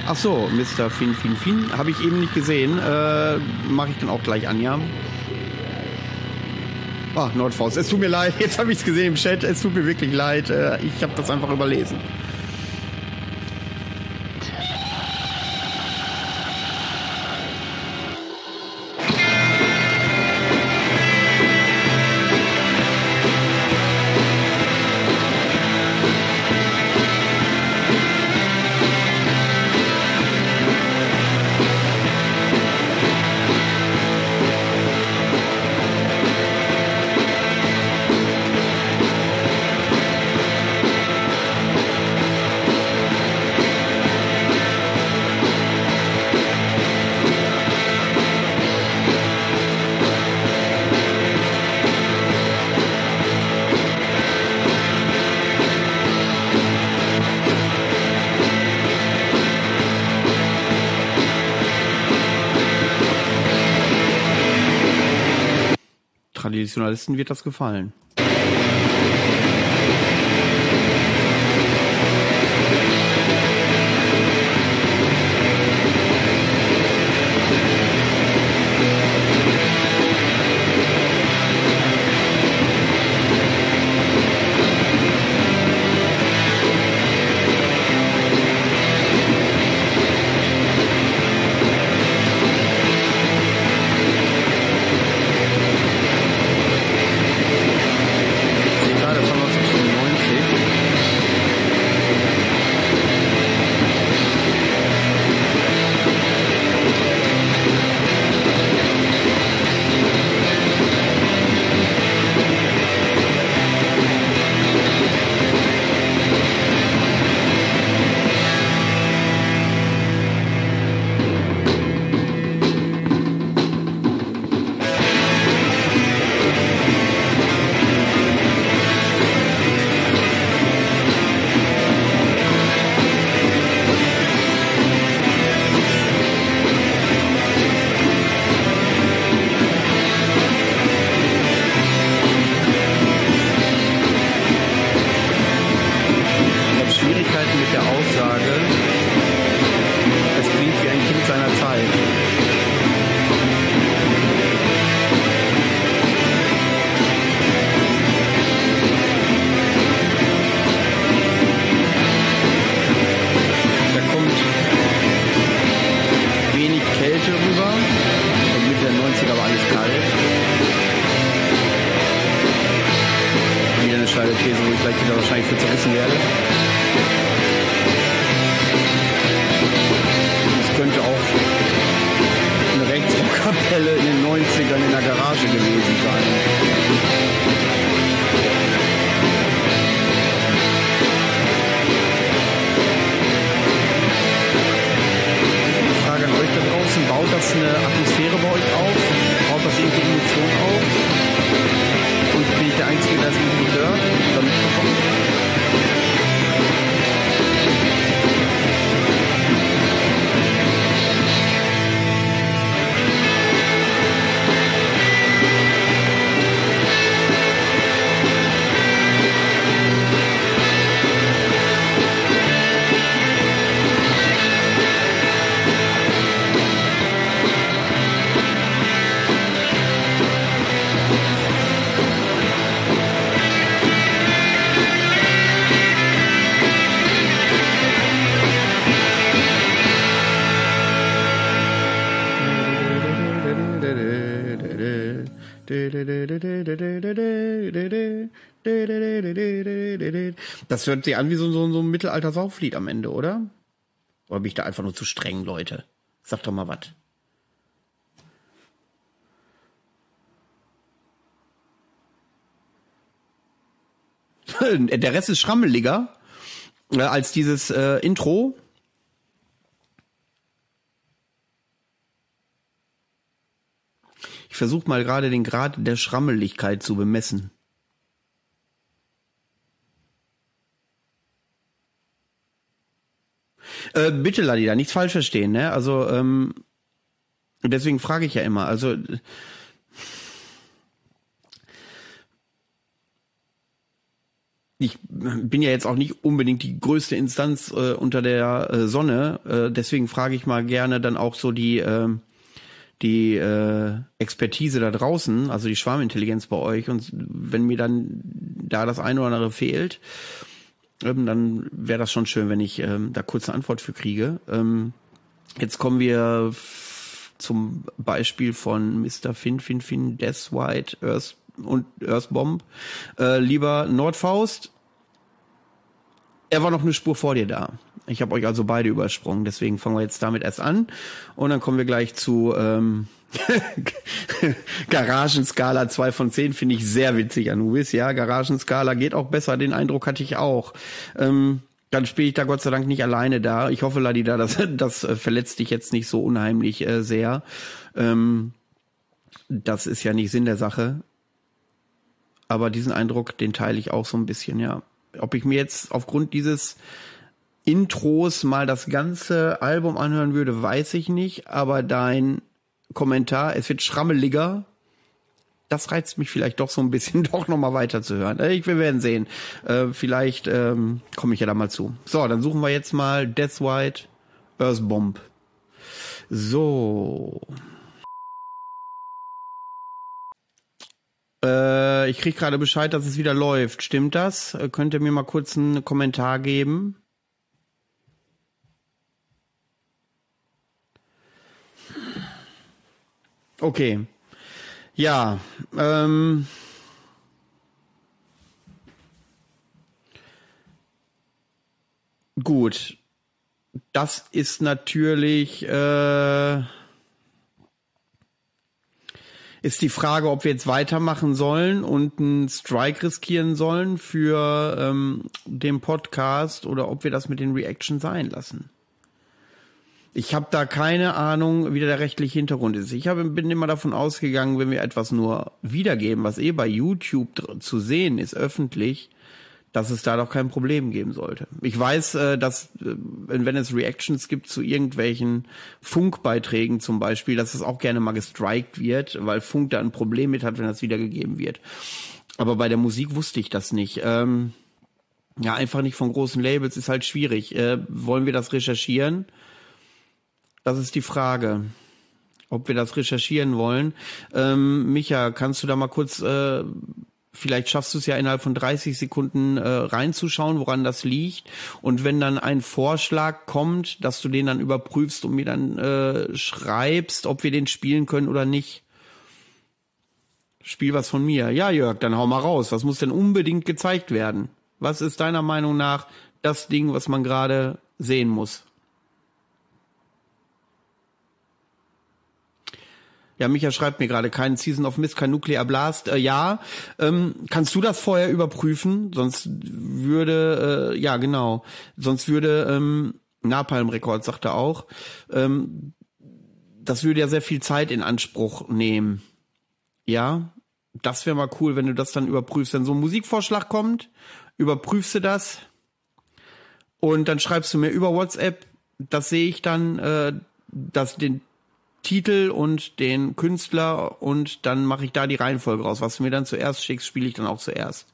[SPEAKER 1] Ach so, Mr. Fin Fin Fin, habe ich eben nicht gesehen. Äh, mache ich dann auch gleich an, ja? Ach, Nordfaust, es tut mir leid. Jetzt habe ich es gesehen im Chat. Es tut mir wirklich leid. Äh, ich habe das einfach überlesen. Traditionalisten wird das gefallen. Das hört sich an wie so, so, so ein Mittelalter-Sauflied am Ende, oder? Oder bin ich da einfach nur zu streng, Leute? Sag doch mal was. Der Rest ist schrammeliger äh, als dieses äh, Intro. Ich versuche mal gerade den Grad der Schrammeligkeit zu bemessen. Äh, bitte, Ladida, nichts falsch verstehen, ne? Also, ähm, deswegen frage ich ja immer. Also, ich bin ja jetzt auch nicht unbedingt die größte Instanz äh, unter der äh, Sonne. Äh, deswegen frage ich mal gerne dann auch so die, äh, die äh, Expertise da draußen, also die Schwarmintelligenz bei euch. Und wenn mir dann da das eine oder andere fehlt, ähm, dann wäre das schon schön, wenn ich ähm, da kurz eine Antwort für kriege. Ähm, jetzt kommen wir zum Beispiel von Mr. Fin Fin Fin Death White Earth und Earthbomb. Äh, lieber Nordfaust, er war noch eine Spur vor dir da. Ich habe euch also beide übersprungen, deswegen fangen wir jetzt damit erst an und dann kommen wir gleich zu ähm, Garagenskala 2 von 10 finde ich sehr witzig, Anubis. Ja, Garagenskala geht auch besser, den Eindruck hatte ich auch. Ähm, dann spiele ich da Gott sei Dank nicht alleine da. Ich hoffe, Ladida, das, das äh, verletzt dich jetzt nicht so unheimlich äh, sehr. Ähm, das ist ja nicht Sinn der Sache. Aber diesen Eindruck, den teile ich auch so ein bisschen, ja. Ob ich mir jetzt aufgrund dieses Intros mal das ganze Album anhören würde, weiß ich nicht. Aber dein Kommentar, es wird schrammeliger, das reizt mich vielleicht doch so ein bisschen, doch nochmal weiter zu hören. Äh, Ich, wir werden sehen. Äh, vielleicht ähm, komme ich ja da mal zu. So, dann suchen wir jetzt mal Death White Earthbomb. So. Äh, ich krieg gerade Bescheid, dass es wieder läuft. Stimmt das? Äh, Könnt ihr mir mal kurz einen Kommentar geben? Okay. Ja, ähm. Gut. Das ist natürlich, äh, ist die Frage, ob wir jetzt weitermachen sollen und einen Strike riskieren sollen für ähm, den Podcast oder ob wir das mit den Reaction sein lassen. Ich habe da keine Ahnung, wie der rechtliche Hintergrund ist. Ich hab, bin immer davon ausgegangen, wenn wir etwas nur wiedergeben, was eh bei YouTube zu sehen ist, öffentlich, dass es da doch kein Problem geben sollte. Ich weiß, äh, dass äh, wenn es Reactions gibt zu irgendwelchen Funkbeiträgen zum Beispiel, dass es auch gerne mal gestrikt wird, weil Funk da ein Problem mit hat, wenn das wiedergegeben wird. Aber bei der Musik wusste ich das nicht. Ähm, ja, einfach nicht von großen Labels ist halt schwierig. Äh, wollen wir das recherchieren? Das ist die Frage, ob wir das recherchieren wollen. Ähm, Micha, kannst du da mal kurz, äh, vielleicht schaffst du es ja innerhalb von 30 Sekunden äh, reinzuschauen, woran das liegt. Und wenn dann ein Vorschlag kommt, dass du den dann überprüfst und mir dann äh, schreibst, ob wir den spielen können oder nicht. Spiel was von mir. Ja, Jörg, dann hau mal raus. Was muss denn unbedingt gezeigt werden? Was ist deiner Meinung nach das Ding, was man gerade sehen muss? Ja, Micha schreibt mir gerade, kein Season of Mist, kein Nuclear Blast. Äh, ja, ähm, kannst du das vorher überprüfen? Sonst würde, äh, ja genau, sonst würde ähm, Napalm Records sagt er auch, ähm, das würde ja sehr viel Zeit in Anspruch nehmen. Ja, das wäre mal cool, wenn du das dann überprüfst. Wenn so ein Musikvorschlag kommt, überprüfst du das und dann schreibst du mir über WhatsApp, das sehe ich dann, äh, dass den Titel und den Künstler und dann mache ich da die Reihenfolge raus. Was du mir dann zuerst schickst, spiele ich dann auch zuerst.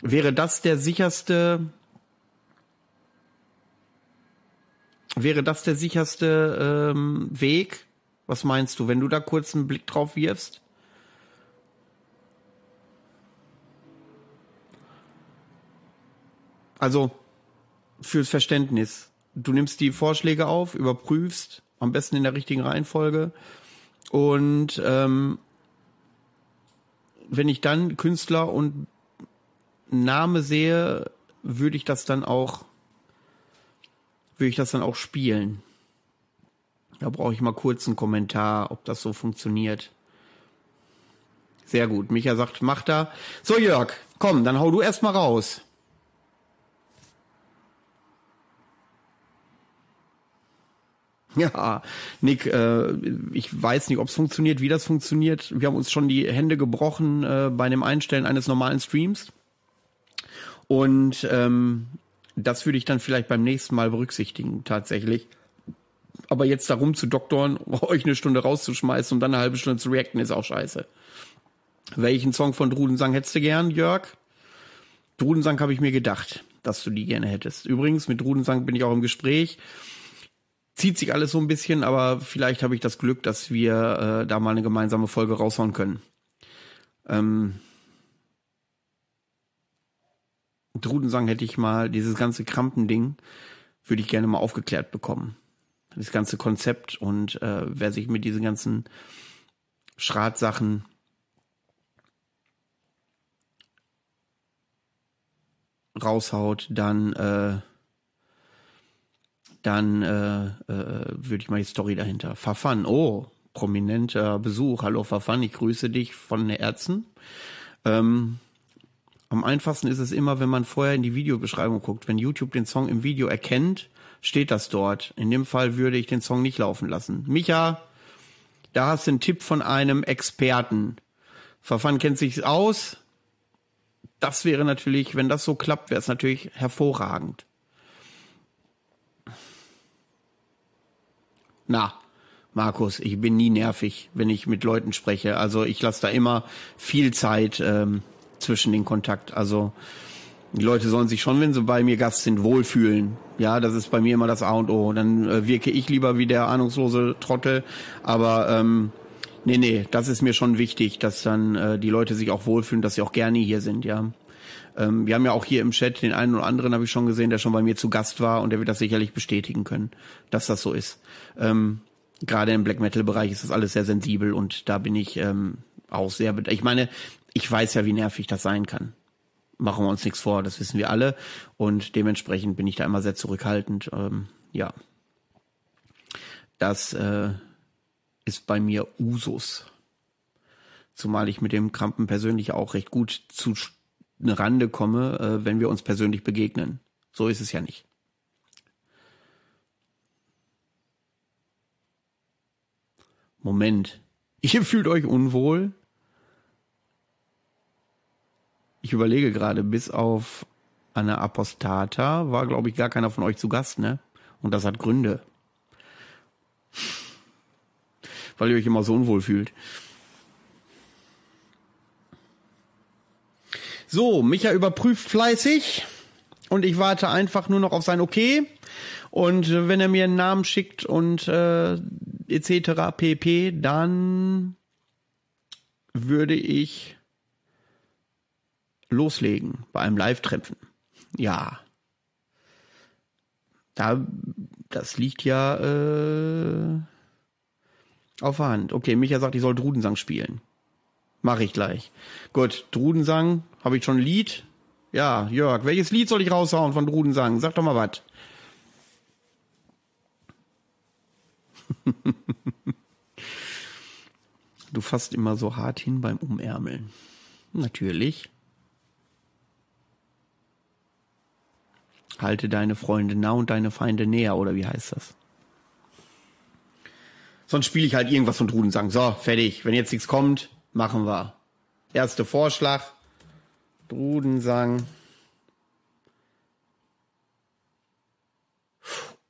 [SPEAKER 1] Wäre das der sicherste, wäre das der sicherste ähm, Weg? Was meinst du, wenn du da kurz einen Blick drauf wirfst? Also fürs Verständnis. Du nimmst die Vorschläge auf, überprüfst, am besten in der richtigen Reihenfolge. Und ähm, wenn ich dann Künstler und Name sehe, würde ich das dann auch, würde ich das dann auch spielen. Da brauche ich mal kurz einen Kommentar, ob das so funktioniert. Sehr gut. Micha sagt, mach da. So, Jörg, komm, dann hau du erst mal raus. Ja, Nick, äh, ich weiß nicht, ob es funktioniert, wie das funktioniert. Wir haben uns schon die Hände gebrochen äh, bei dem Einstellen eines normalen Streams. Und ähm, das würde ich dann vielleicht beim nächsten Mal berücksichtigen, tatsächlich. Aber jetzt darum zu doktoren, euch eine Stunde rauszuschmeißen und dann eine halbe Stunde zu reacten, ist auch scheiße. Welchen Song von Drudensang hättest du gern, Jörg? Drudensang habe ich mir gedacht, dass du die gerne hättest. Übrigens, mit Drudensang bin ich auch im Gespräch zieht sich alles so ein bisschen, aber vielleicht habe ich das Glück, dass wir äh, da mal eine gemeinsame Folge raushauen können. Ähm, Drudensang hätte ich mal, dieses ganze Krampending würde ich gerne mal aufgeklärt bekommen. Das ganze Konzept und äh, wer sich mit diesen ganzen Schratsachen raushaut, dann äh, dann äh, äh, würde ich mal die Story dahinter. Verfan, oh, prominenter Besuch. Hallo Verfan, ich grüße dich von Herzen. Ähm, am einfachsten ist es immer, wenn man vorher in die Videobeschreibung guckt. Wenn YouTube den Song im Video erkennt, steht das dort. In dem Fall würde ich den Song nicht laufen lassen. Micha, da hast du einen Tipp von einem Experten. Verfan kennt sich aus. Das wäre natürlich, wenn das so klappt, wäre es natürlich hervorragend. Na, Markus, ich bin nie nervig, wenn ich mit Leuten spreche. Also ich lasse da immer viel Zeit ähm, zwischen den Kontakt. Also die Leute sollen sich schon, wenn sie bei mir Gast sind, wohlfühlen. Ja, das ist bei mir immer das A und O. Dann äh, wirke ich lieber wie der ahnungslose Trottel. Aber ähm, nee, nee, das ist mir schon wichtig, dass dann äh, die Leute sich auch wohlfühlen, dass sie auch gerne hier sind, ja. Ähm, wir haben ja auch hier im Chat den einen oder anderen, habe ich schon gesehen, der schon bei mir zu Gast war und der wird das sicherlich bestätigen können, dass das so ist. Ähm, Gerade im Black Metal Bereich ist das alles sehr sensibel und da bin ich ähm, auch sehr. Ich meine, ich weiß ja, wie nervig das sein kann. Machen wir uns nichts vor, das wissen wir alle und dementsprechend bin ich da immer sehr zurückhaltend. Ähm, ja, das äh, ist bei mir Usus. Zumal ich mit dem Krampen persönlich auch recht gut zu Rande komme, äh, wenn wir uns persönlich begegnen. So ist es ja nicht. Moment. Ihr fühlt euch unwohl? Ich überlege gerade, bis auf Anna Apostata war, glaube ich, gar keiner von euch zu Gast, ne? Und das hat Gründe. Weil ihr euch immer so unwohl fühlt. So, Micha überprüft fleißig und ich warte einfach nur noch auf sein Okay. Und wenn er mir einen Namen schickt und äh, etc. pp, dann würde ich loslegen bei einem Live-Treffen. Ja. Da, das liegt ja äh, auf der Hand. Okay, Micha sagt, ich soll Drudensang spielen. Mache ich gleich. Gut, Drudensang, habe ich schon ein Lied? Ja, Jörg, welches Lied soll ich raushauen von Drudensang? Sag doch mal was. du fasst immer so hart hin beim Umärmeln. Natürlich. Halte deine Freunde nah und deine Feinde näher, oder wie heißt das? Sonst spiele ich halt irgendwas von Drudensang. So, fertig. Wenn jetzt nichts kommt, machen wir. Erster Vorschlag. Drudensang.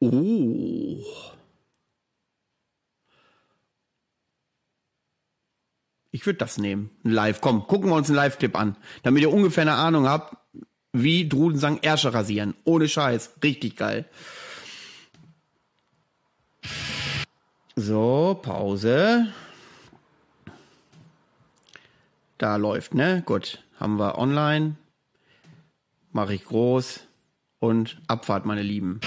[SPEAKER 1] Oh. Ich würde das nehmen. Ein Live. Komm, gucken wir uns einen Live-Clip an. Damit ihr ungefähr eine Ahnung habt, wie Drudensang Ärsche rasieren. Ohne Scheiß. Richtig geil. So, Pause. Da läuft, ne? Gut. Haben wir online. Mache ich groß. Und Abfahrt, meine Lieben.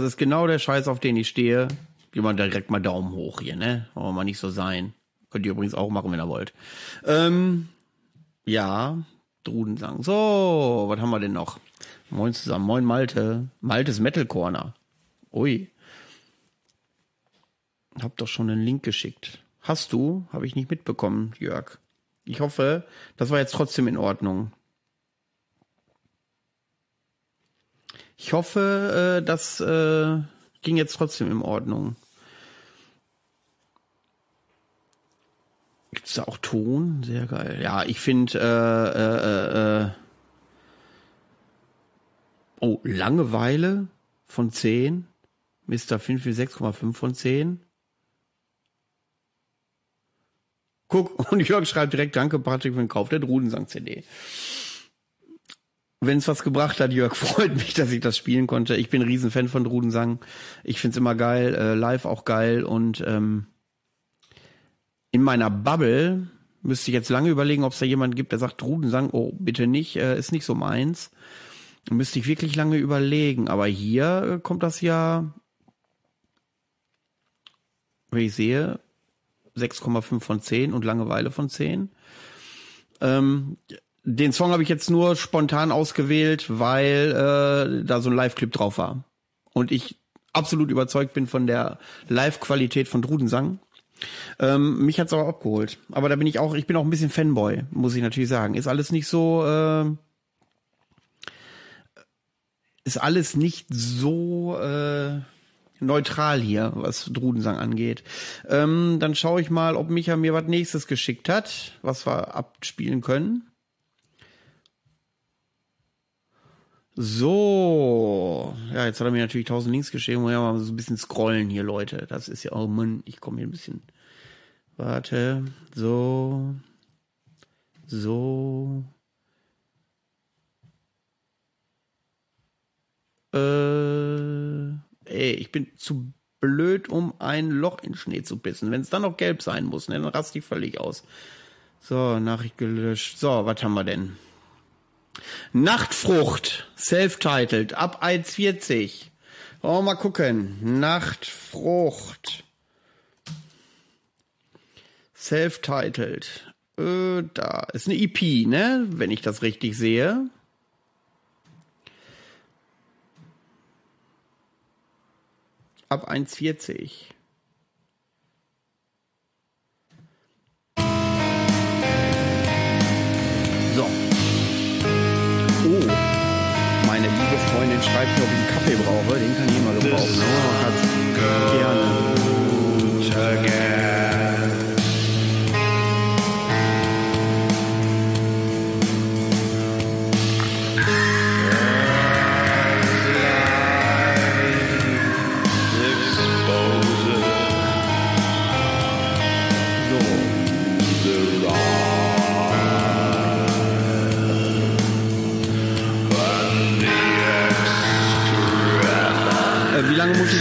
[SPEAKER 1] Das ist genau der Scheiß, auf den ich stehe. Mal direkt mal Daumen hoch hier, ne? Wollen mal nicht so sein. Könnt ihr übrigens auch machen, wenn ihr wollt. Ähm, ja, Drudensang. So, was haben wir denn noch? Moin zusammen. Moin Malte. Maltes Metal Corner. Ui. Hab doch schon einen Link geschickt. Hast du? Habe ich nicht mitbekommen, Jörg. Ich hoffe, das war jetzt trotzdem in Ordnung. Ich hoffe, äh, das äh, ging jetzt trotzdem in Ordnung. Gibt's da auch Ton? Sehr geil. Ja, ich finde äh, äh, äh, Oh, Langeweile von 10. Mr. Finn für 6,5 von 10. Guck, und Jörg schreibt direkt, danke Patrick für den Kauf der Drudensang-CD. Wenn es was gebracht hat, Jörg, freut mich, dass ich das spielen konnte. Ich bin ein Riesenfan von Drudensang. Ich find's immer geil, äh, live auch geil und ähm, in meiner Bubble müsste ich jetzt lange überlegen, ob es da jemanden gibt, der sagt, Drudensang, oh, bitte nicht, äh, ist nicht so meins. Müsste ich wirklich lange überlegen. Aber hier äh, kommt das ja, wie ich sehe, 6,5 von 10 und Langeweile von 10. Ähm, den Song habe ich jetzt nur spontan ausgewählt, weil äh, da so ein Live-Clip drauf war. Und ich absolut überzeugt bin von der Live-Qualität von Drudensang. Ähm, mich hat's aber abgeholt. Aber da bin ich auch, ich bin auch ein bisschen Fanboy, muss ich natürlich sagen. Ist alles nicht so, äh, ist alles nicht so äh, neutral hier, was Drudensang angeht. Ähm, dann schaue ich mal, ob Micha mir was nächstes geschickt hat, was wir abspielen können. So, ja, jetzt hat er mir natürlich tausend Links geschrieben. Muss ja mal so ein bisschen scrollen hier, Leute. Das ist ja, oh Mann, ich komme hier ein bisschen. Warte, so, so. Äh, ey, ich bin zu blöd, um ein Loch in Schnee zu pissen. Wenn es dann noch gelb sein muss, ne, dann raste ich völlig aus. So, Nachricht gelöscht. So, was haben wir denn? Nachtfrucht, self-titled, ab 1,40. Wollen wir mal gucken. Nachtfrucht. Self-titled. Äh, da ist eine EP, ne? Wenn ich das richtig sehe. ab 1,40. Schreibt ob ich einen Kaffee brauche. Den kann immer gebrauchen. Ne? Gerne.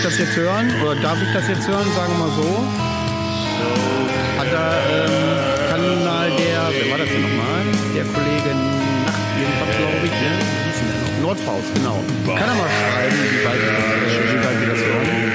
[SPEAKER 1] Das jetzt hören? Oder darf ich das jetzt hören? Sagen wir mal so. Hat da ähm, Kanal der, wer war das denn nochmal? Der Kollege Nacht irgendwas, glaube ich, ne? Wie hieß denn der noch? Nordfaust, genau. Kann er mal schreiben, wie weit, wir das hören?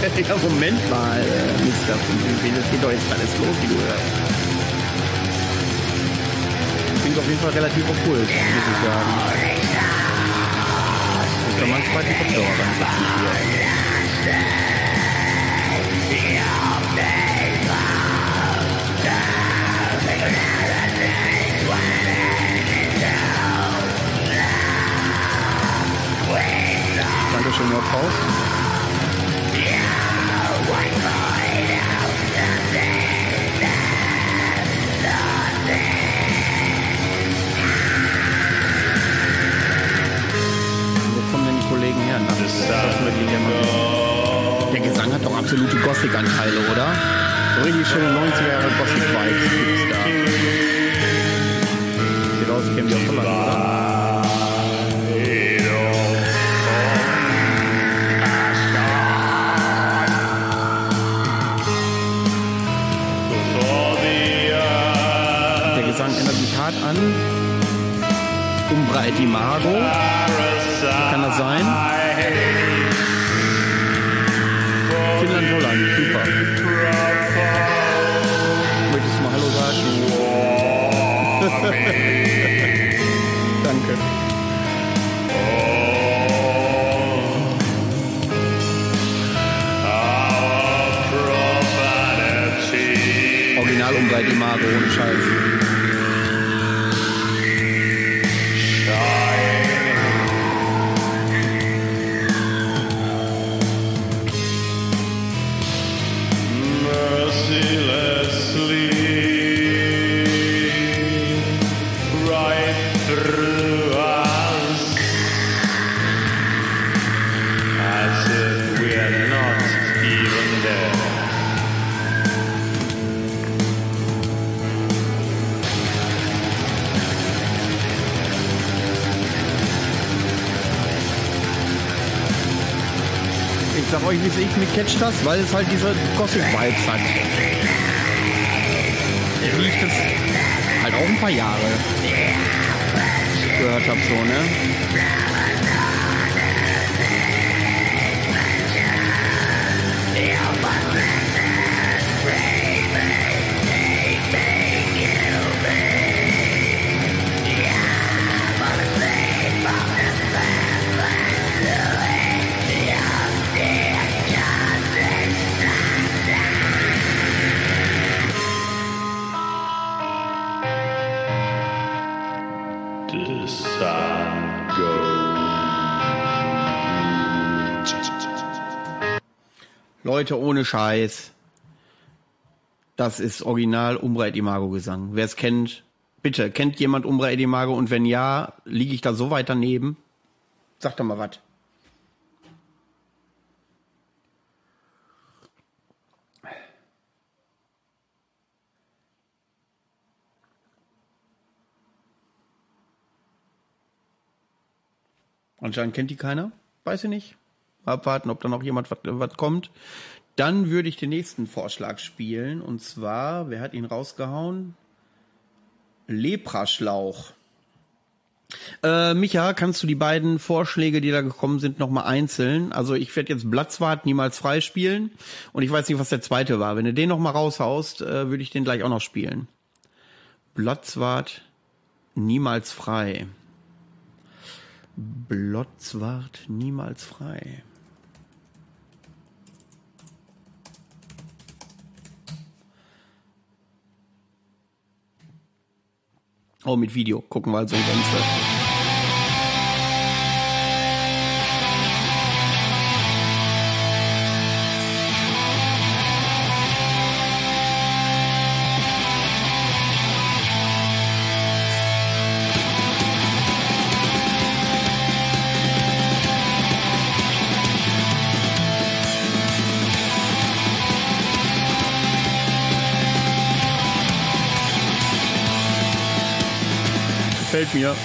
[SPEAKER 1] Ja, Moment mal, äh, Mister Fünf, das geht doch jetzt alles los, wie du hörst. Klingt auf jeden Fall relativ okkult, muss ich sagen. Ich kann mal einen zweiten Kopfhörer ransetzen hier. Dankeschön, Nordhaus. Absolute Gothic-Anteile, oder? So richtig schöne 90er Jahre Gothic-Vibes gibt's da. Catcht das, weil es halt diese Gothic-Vibes hat. Wie ich das halt auch ein paar Jahre gehört habe, so, ne? Ohne Scheiß. Das ist original Umbra et Imago Gesang. Wer es kennt, bitte, kennt jemand Umbra et Imago? Und wenn ja, liege ich da so weit daneben? Sag doch mal was. Anscheinend kennt die keiner. Weiß ich nicht. Abwarten, ob da noch jemand was kommt. Dann würde ich den nächsten Vorschlag spielen. Und zwar, wer hat ihn rausgehauen? Lepraschlauch. Äh, Micha, kannst du die beiden Vorschläge, die da gekommen sind, nochmal einzeln? Also ich werde jetzt Blatzwart niemals frei spielen. Und ich weiß nicht, was der zweite war. Wenn du den nochmal raushaust, äh, würde ich den gleich auch noch spielen. Blatzwart niemals frei. Blotzwart niemals frei. Oh, mit Video. Gucken wir also Ganze. Gefällt mir.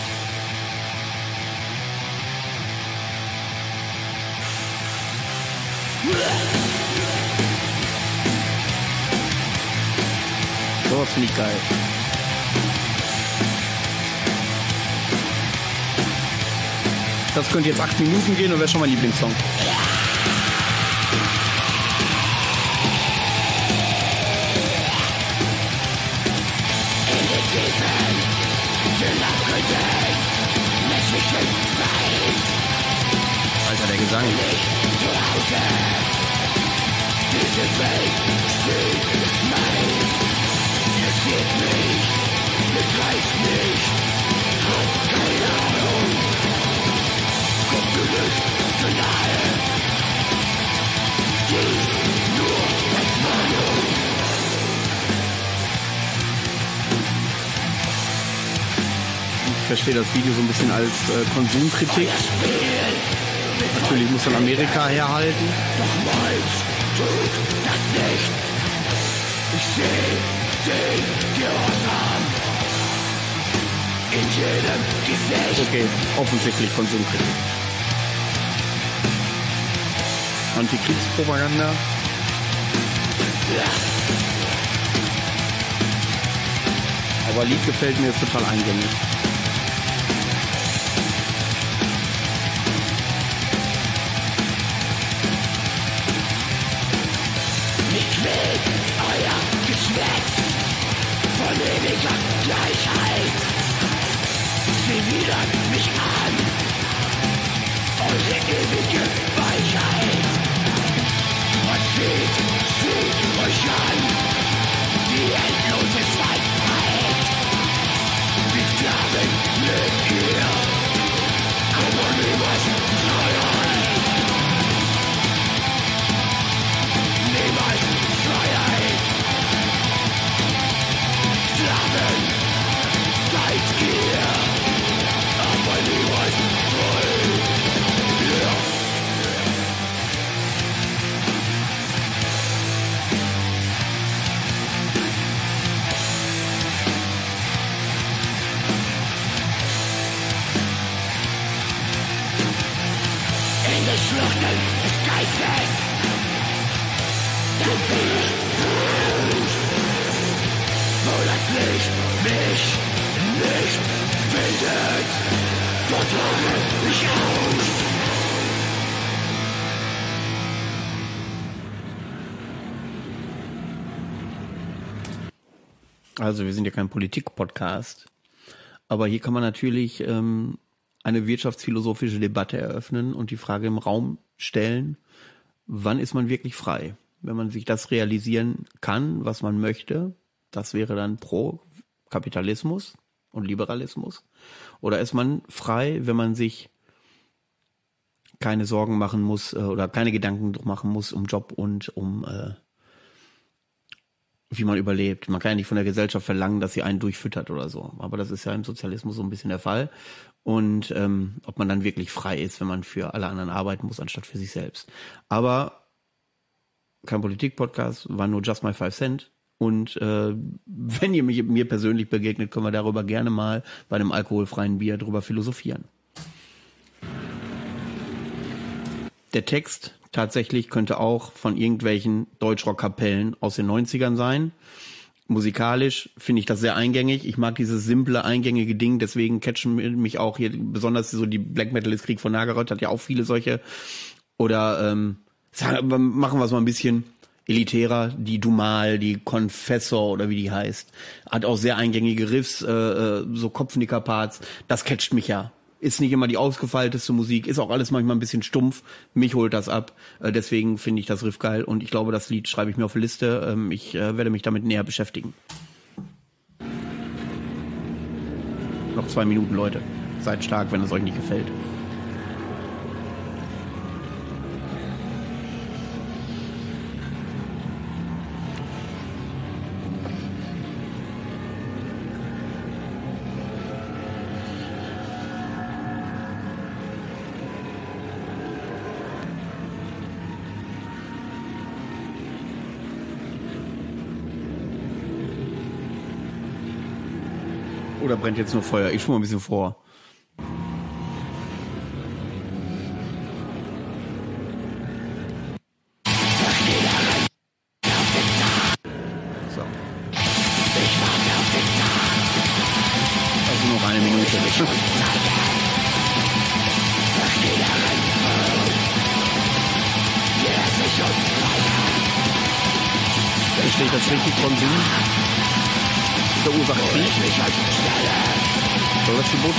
[SPEAKER 1] Sowas finde ich geil. Das könnte jetzt acht Minuten gehen und wäre schon mein Lieblingssong. Verstehe das Video so ein bisschen als äh, Konsumkritik. Natürlich muss man Amerika herhalten. Okay, offensichtlich Konsumkritik. Antikriegspropaganda. Aber Lied gefällt mir total eingängig.
[SPEAKER 5] Gleichheit. Sie widern mich an, eure ewige Weichheit. Was seht, seht euch an, die endlose Feindheit. Wie Sklaven lebt ihr, anonymes Feuer.
[SPEAKER 1] Also wir sind ja kein Politik-Podcast, aber hier kann man natürlich ähm, eine wirtschaftsphilosophische Debatte eröffnen und die Frage im Raum stellen, wann ist man wirklich frei? Wenn man sich das realisieren kann, was man möchte, das wäre dann pro Kapitalismus und Liberalismus. Oder ist man frei, wenn man sich keine Sorgen machen muss äh, oder keine Gedanken machen muss um Job und um äh, wie man überlebt. Man kann ja nicht von der Gesellschaft verlangen, dass sie einen durchfüttert oder so. Aber das ist ja im Sozialismus so ein bisschen der Fall. Und ähm, ob man dann wirklich frei ist, wenn man für alle anderen arbeiten muss, anstatt für sich selbst. Aber kein Politik-Podcast, war nur Just My Five Cent. Und äh, wenn ihr mich, mir persönlich begegnet, können wir darüber gerne mal bei einem alkoholfreien Bier drüber philosophieren. Der Text tatsächlich könnte auch von irgendwelchen Deutschrockkapellen aus den 90ern sein. Musikalisch finde ich das sehr eingängig. Ich mag dieses simple, eingängige Ding, deswegen catchen mich auch hier besonders so die Black Metalist Krieg von Nagerott hat ja auch viele solche. Oder ähm, sagen, machen wir es mal ein bisschen elitärer, die Dumal, die Confessor oder wie die heißt, hat auch sehr eingängige Riffs, äh, äh so Kopfnicker-Parts. Das catcht mich ja ist nicht immer die ausgefeilteste Musik, ist auch alles manchmal ein bisschen stumpf. Mich holt das ab. Äh, deswegen finde ich das Riff geil und ich glaube, das Lied schreibe ich mir auf die Liste. Ähm, ich äh, werde mich damit näher beschäftigen. Noch zwei Minuten, Leute. Seid stark, wenn es euch nicht gefällt. Jetzt nur Feuer? Ich schwur mal ein bisschen vor.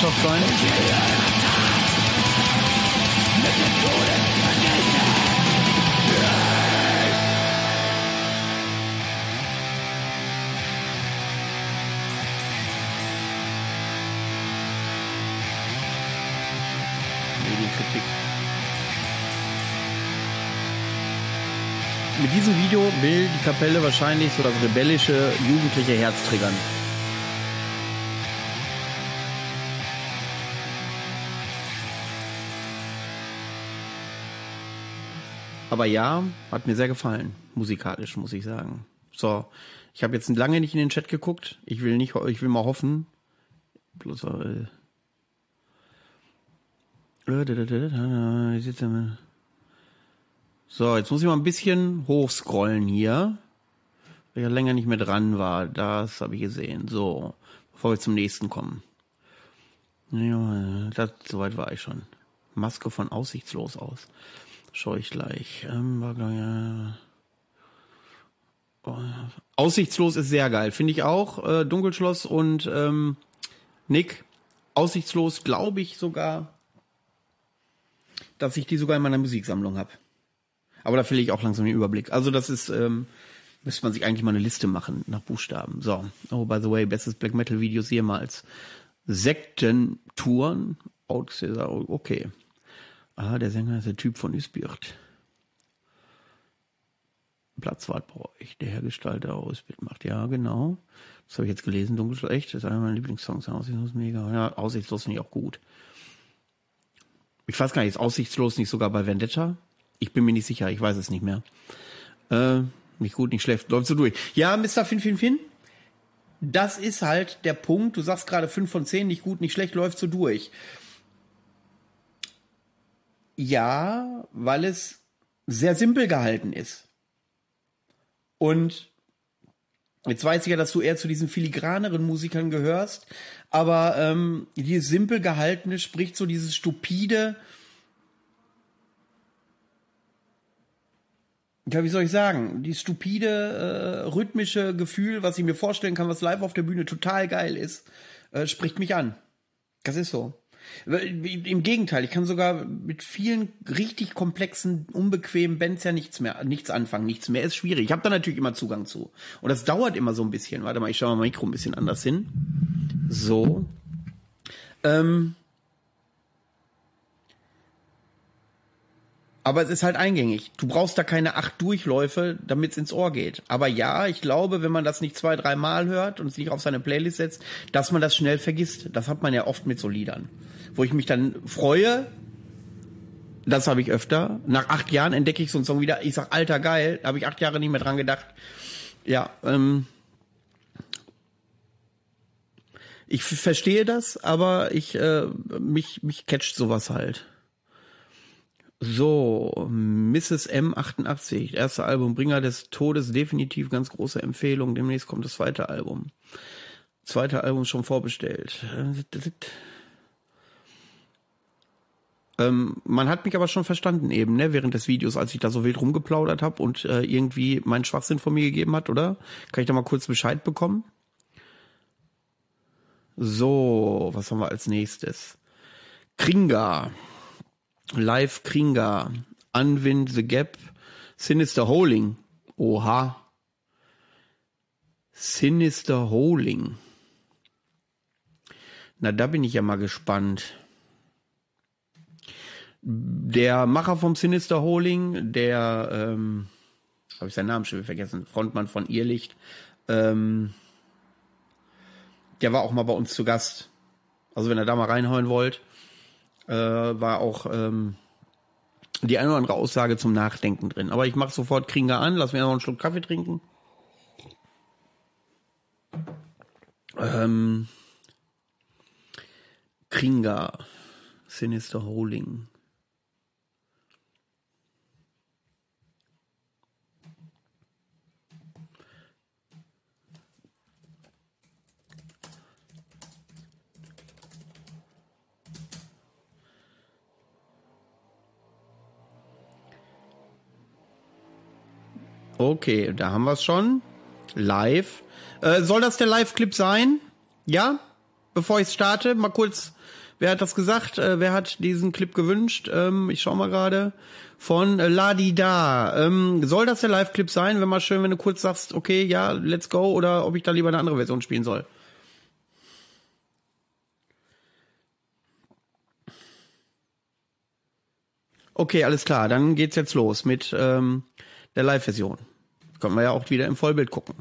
[SPEAKER 1] Botschaft sein? Mit diesem Video will die Kapelle wahrscheinlich so das rebellische jugendliche Herz triggern. Aber ja, hat mir sehr gefallen, musikalisch, muss ich sagen. So, ich habe jetzt lange nicht in den Chat geguckt. Ich will nicht, ich will mal hoffen. Bloß, äh, so, jetzt muss ich mal ein bisschen hochscrollen hier. Weil ich ja länger nicht mehr dran war. Das habe ich gesehen. So, bevor wir zum nächsten kommen. Ja, das, soweit war ich schon. Maske von aussichtslos aus. Schau ich gleich. Ähm, war, glaub, ja. aussichtslos ist sehr geil. Finde ich auch. Äh, Dunkelschloss und ähm, Nick. Aussichtslos glaube ich sogar, dass ich die sogar in meiner Musiksammlung habe. Aber da verliere ich auch langsam den Überblick. Also das ist, ähm, müsste man sich eigentlich mal eine Liste machen nach Buchstaben. So. Oh, by the way, bestes Black Metal Videos jemals. Sektentouren. Okay. Ah, der Sänger ist der Typ von Üsbirt. Platzwart bei euch, der Hergestalter aus Bild macht. Ja, genau. Das habe ich jetzt gelesen. Dunkelschloss, echt. Das ist einer meiner Lieblingssongs. Aussichtslos mega. Ja, aussichtslos finde ich auch gut. Ich weiß gar nicht, ist aussichtslos nicht sogar bei Vendetta? Ich bin mir nicht sicher, ich weiß es nicht mehr. Äh, nicht gut, nicht schlecht, läuft so durch. Ja, Mr. Fin Fin Fin, das ist halt der Punkt. Du sagst gerade 5 von 10, nicht gut, nicht schlecht, läuft so durch. Ja, weil es sehr simpel gehalten ist. Und jetzt weiß ich ja, dass du eher zu diesen filigraneren Musikern gehörst, aber ähm, dieses simpel gehaltene spricht so dieses stupide, ja, wie soll ich sagen, die stupide, äh, rhythmische Gefühl, was ich mir vorstellen kann, was live auf der Bühne total geil ist, äh, spricht mich an. Das ist so. Im Gegenteil, ich kann sogar mit vielen richtig komplexen, unbequemen Bands ja nichts mehr, nichts anfangen, nichts mehr ist schwierig. Ich habe da natürlich immer Zugang zu. Und das dauert immer so ein bisschen. Warte mal, ich schaue mal mein Mikro ein bisschen anders hin. So. Ähm, Aber es ist halt eingängig. Du brauchst da keine acht Durchläufe, damit es ins Ohr geht. Aber ja, ich glaube, wenn man das nicht zwei, drei Mal hört und es nicht auf seine Playlist setzt, dass man das schnell vergisst. Das hat man ja oft mit so Liedern. Wo ich mich dann freue, das habe ich öfter. Nach acht Jahren entdecke ich so einen Song wieder. Ich sag, alter geil, da habe ich acht Jahre nicht mehr dran gedacht. Ja, ähm, ich verstehe das, aber ich äh, mich mich catcht sowas halt. So, Mrs. M88, erste Album, Bringer des Todes, definitiv ganz große Empfehlung. Demnächst kommt das zweite Album. Zweite Album schon vorbestellt. Ähm, man hat mich aber schon verstanden eben, ne, während des Videos, als ich da so wild rumgeplaudert habe und äh, irgendwie meinen Schwachsinn von mir gegeben hat, oder? Kann ich da mal kurz Bescheid bekommen? So, was haben wir als nächstes? Kringa. Live Kringa, Unwind the Gap, Sinister Holing. Oha. Sinister Holing. Na, da bin ich ja mal gespannt. Der Macher vom Sinister Holing, der, ähm, habe ich seinen Namen schon vergessen, Frontmann von Irrlicht, ähm, der war auch mal bei uns zu Gast. Also wenn ihr da mal reinhauen wollt, äh, war auch ähm, die eine oder andere Aussage zum Nachdenken drin. Aber ich mache sofort Kringer an, lass mir noch einen Schluck Kaffee trinken. Ähm, Kringer, Sinister Holding. Okay, da haben wir es schon. Live. Äh, soll das der Live-Clip sein? Ja? Bevor ich starte, mal kurz, wer hat das gesagt? Äh, wer hat diesen Clip gewünscht? Ähm, ich schau mal gerade. Von äh, Ladida. Ähm, soll das der Live-Clip sein? Wenn mal schön, wenn du kurz sagst, okay, ja, let's go, oder ob ich da lieber eine andere Version spielen soll. Okay, alles klar. Dann geht's jetzt los mit ähm, der Live-Version. Können wir ja auch wieder im Vollbild gucken.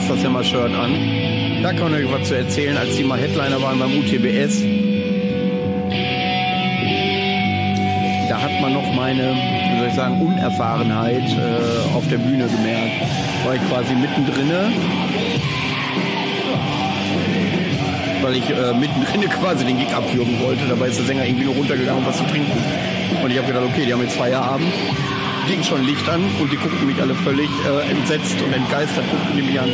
[SPEAKER 1] Masters Hammer Shirt an. Da kann ich euch was zu erzählen, als die mal Headliner waren beim UTBS. Da hat man noch meine, wie soll ich sagen, Unerfahrenheit äh, auf der Bühne gemerkt. War ich quasi mittendrin, weil ich äh, mittendrin quasi den Gig abwürgen wollte. Dabei ist der Sänger irgendwie nur runtergegangen, um was zu trinken. Und ich habe gedacht, okay, die haben jetzt Feierabend. Ging schon Licht an und die guckten mich alle völlig äh, entsetzt und entgeistert, guckten die mich an.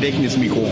[SPEAKER 1] Gedächtnismikro.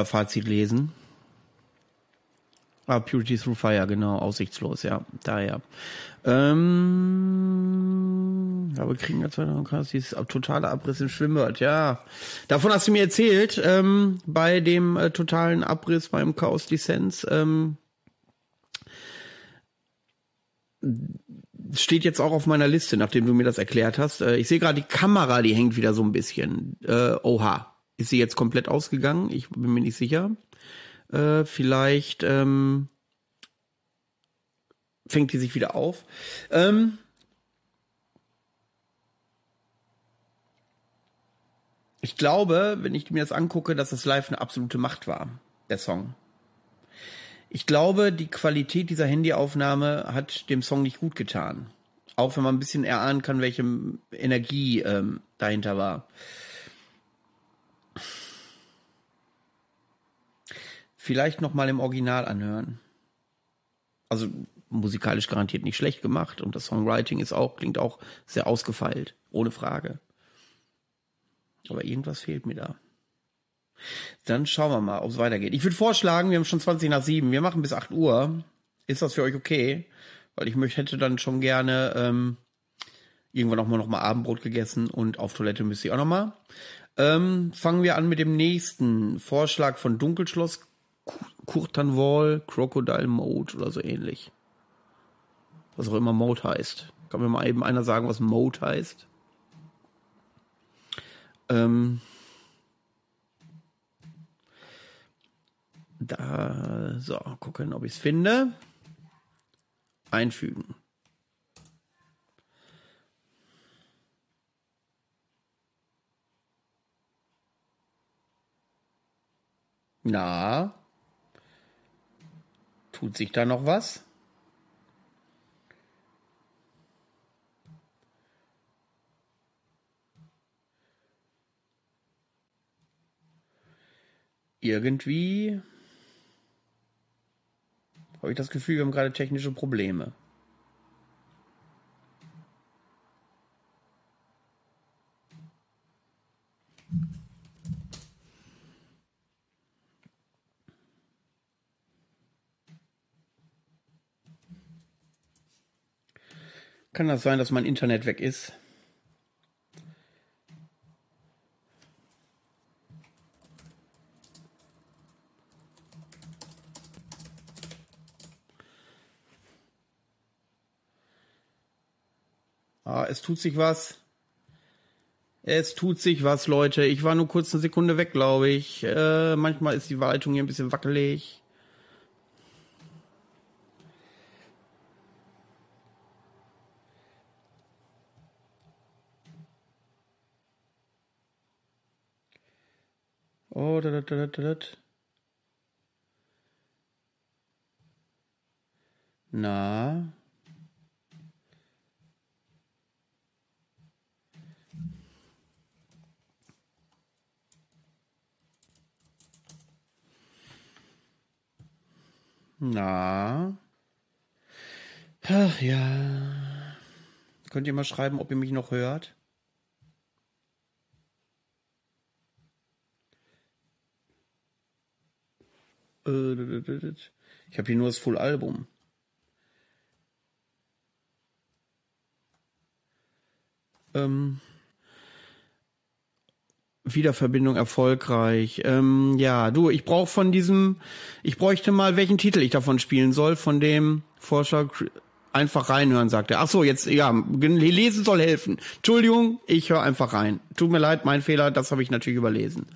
[SPEAKER 1] Euer Fazit lesen. Ah, Purity Through Fire, genau, aussichtslos, ja, daher. Ähm, Aber kriegen wir zwei dieses totale Abriss im Schwimmbad, ja. Davon hast du mir erzählt, ähm, bei dem äh, totalen Abriss beim Chaos Lizenz. Ähm, steht jetzt auch auf meiner Liste, nachdem du mir das erklärt hast. Äh, ich sehe gerade die Kamera, die hängt wieder so ein bisschen. Äh, oha, ist sie jetzt komplett ausgegangen? Ich bin mir nicht sicher. Äh, vielleicht ähm, fängt die sich wieder auf. Ähm, ich glaube, wenn ich mir das angucke, dass das live eine absolute Macht war, der Song. Ich glaube, die Qualität dieser Handyaufnahme hat dem Song nicht gut getan. Auch wenn man ein bisschen erahnen kann, welche Energie ähm, dahinter war. Vielleicht noch mal im Original anhören. Also musikalisch garantiert nicht schlecht gemacht und das Songwriting ist auch klingt auch sehr ausgefeilt, ohne Frage. Aber irgendwas fehlt mir da. Dann schauen wir mal, ob es weitergeht. Ich würde vorschlagen, wir haben schon 20 nach 7, wir machen bis 8 Uhr. Ist das für euch okay? Weil ich möchte, hätte dann schon gerne ähm, irgendwann auch mal noch mal Abendbrot gegessen und auf Toilette müsste ich auch noch mal. Ähm, fangen wir an mit dem nächsten Vorschlag von Dunkelschloss, Kurtanwall, Crocodile Mode oder so ähnlich. Was auch immer Mode heißt. Kann mir mal eben einer sagen, was Mode heißt? Ähm, Da, so, gucken, ob ich es finde. Einfügen. Na, tut sich da noch was? Irgendwie habe ich das Gefühl, wir haben gerade technische Probleme. Kann das sein, dass mein Internet weg ist? Ah, es tut sich was. Es tut sich was, Leute. Ich war nur kurz eine Sekunde weg, glaube ich. Äh, manchmal ist die Waltung hier ein bisschen wackelig. Na. Na. Ach ja. Könnt ihr mal schreiben, ob ihr mich noch hört? Ich habe hier nur das Full-Album. Ähm. Wiederverbindung erfolgreich. Ähm, ja, du, ich brauche von diesem, ich bräuchte mal, welchen Titel ich davon spielen soll, von dem Vorschlag einfach reinhören, sagt er. Ach so, jetzt, ja, lesen soll helfen. Entschuldigung, ich höre einfach rein. Tut mir leid, mein Fehler, das habe ich natürlich überlesen.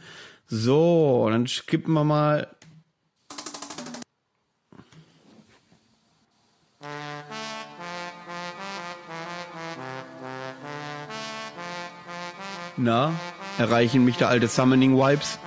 [SPEAKER 1] So, dann skippen wir mal. Na? erreichen mich da alte Summoning Vibes.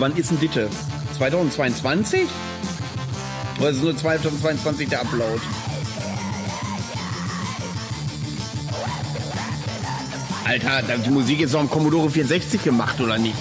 [SPEAKER 1] wann ist denn Ditte? 2022? Oder ist es nur 2022 der Upload? Alter, die Musik ist noch am Commodore 64 gemacht, oder nicht?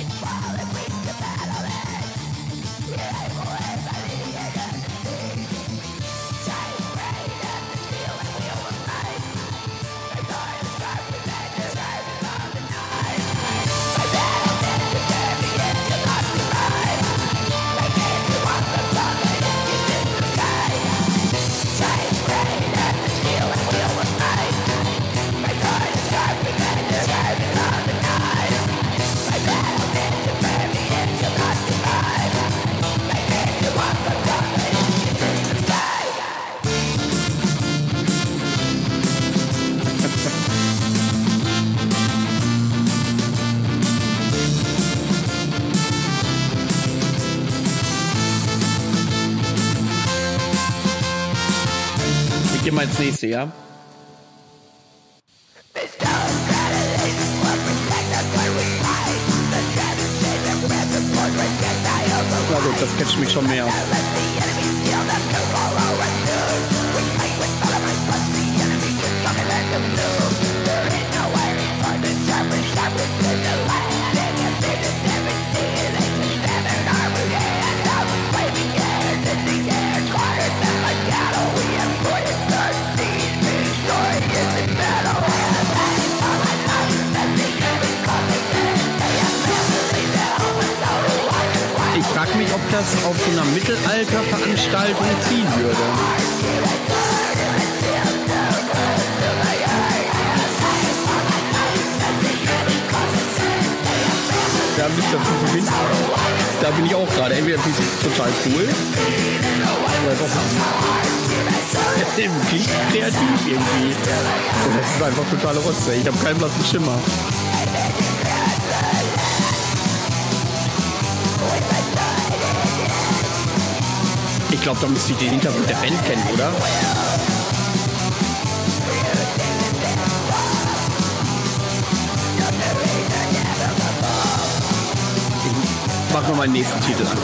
[SPEAKER 1] Das auf so einer Mittelalterveranstaltung ziehen würde. Da du zu finden. Da bin ich auch gerade. Entweder finde ich total cool. Oder doch klingt kreativ irgendwie. Und das ist einfach totale Rotze. Ich habe keinen blassen Schimmer. Ich glaube, da müsste ich den Hintergrund der Band kennen, oder? Ich mach noch mal den nächsten Titel an.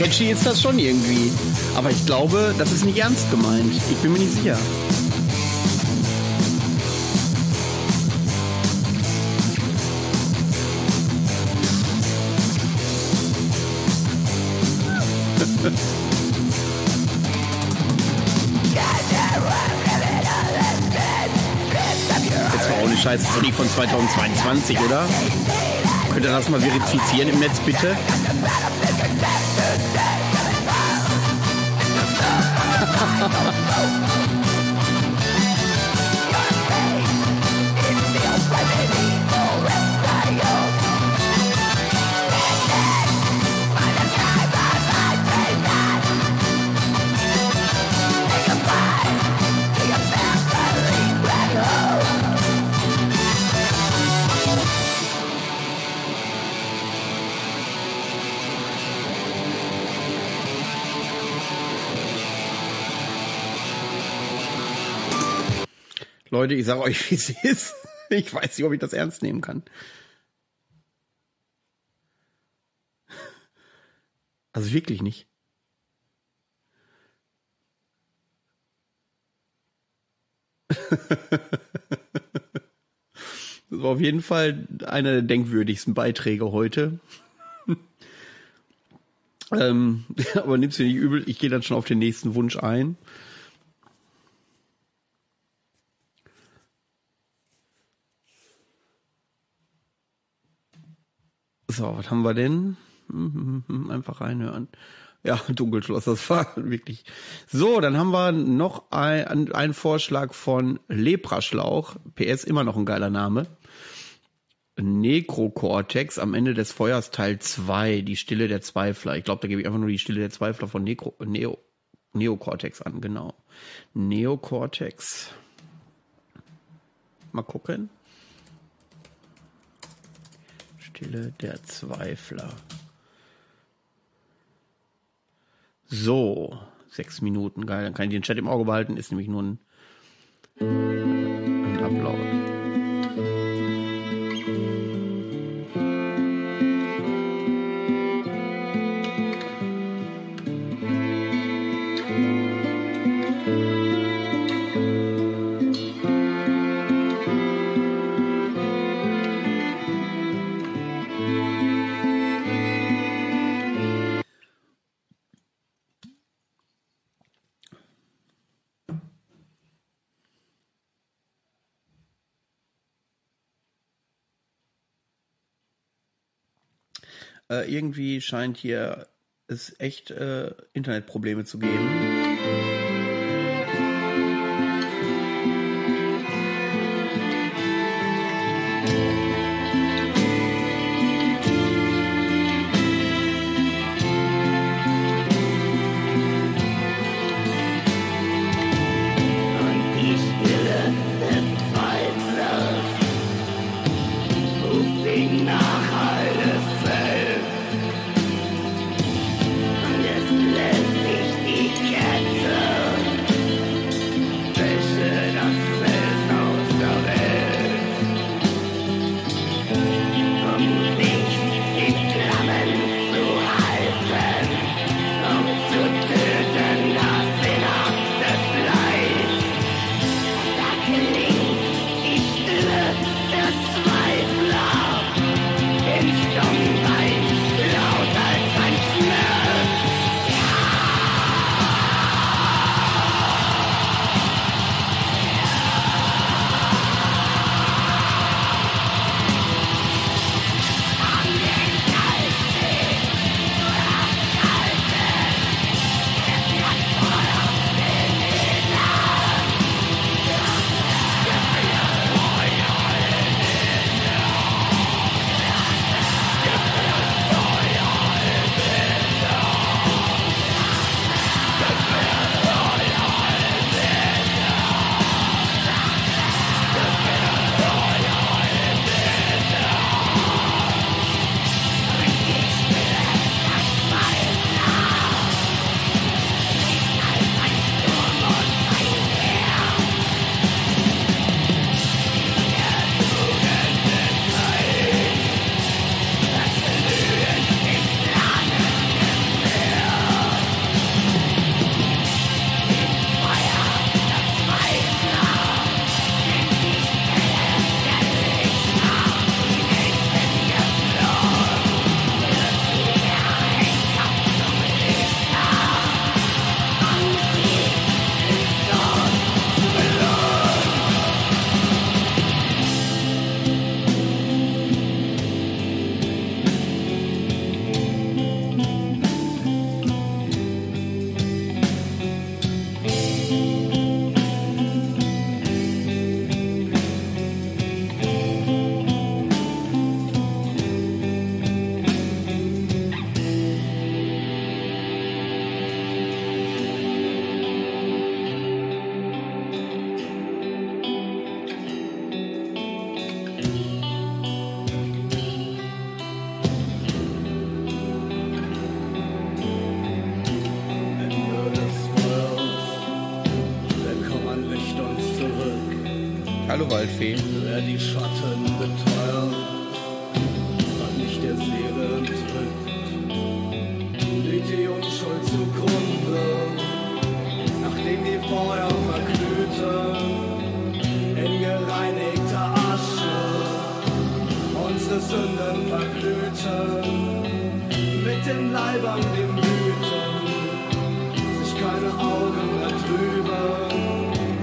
[SPEAKER 1] Catchy ist das schon irgendwie. Aber ich glaube, das ist nicht ernst gemeint. Ich bin mir nicht sicher. Jetzt war ohne Scheiß, das ist nicht von 2022, oder? Könnt ihr das mal verifizieren im Netz, bitte? Leute, ich sage euch, wie es ist. Ich weiß nicht, ob ich das ernst nehmen kann. Also wirklich nicht. Das war auf jeden Fall einer der denkwürdigsten Beiträge heute. ähm, aber nimm's dir nicht übel, ich gehe dann schon auf den nächsten Wunsch ein. So, was haben wir denn? Einfach reinhören. Ja, Dunkelschloss, das war wirklich. So, dann haben wir noch ein, einen Vorschlag von Lepraschlauch. PS immer noch ein geiler Name. Necrocortex am Ende des Feuers Teil 2, die Stille der Zweifler. Ich glaube, da gebe ich einfach nur die Stille der Zweifler von Necro, Neo, Neocortex an, genau. Neocortex. Mal gucken. Stille der Zweifler. So, sechs Minuten, geil. Dann kann ich den Chat im Auge behalten, ist nämlich nur ein, ein Upload.
[SPEAKER 5] Äh, irgendwie scheint hier es echt äh, Internetprobleme zu geben.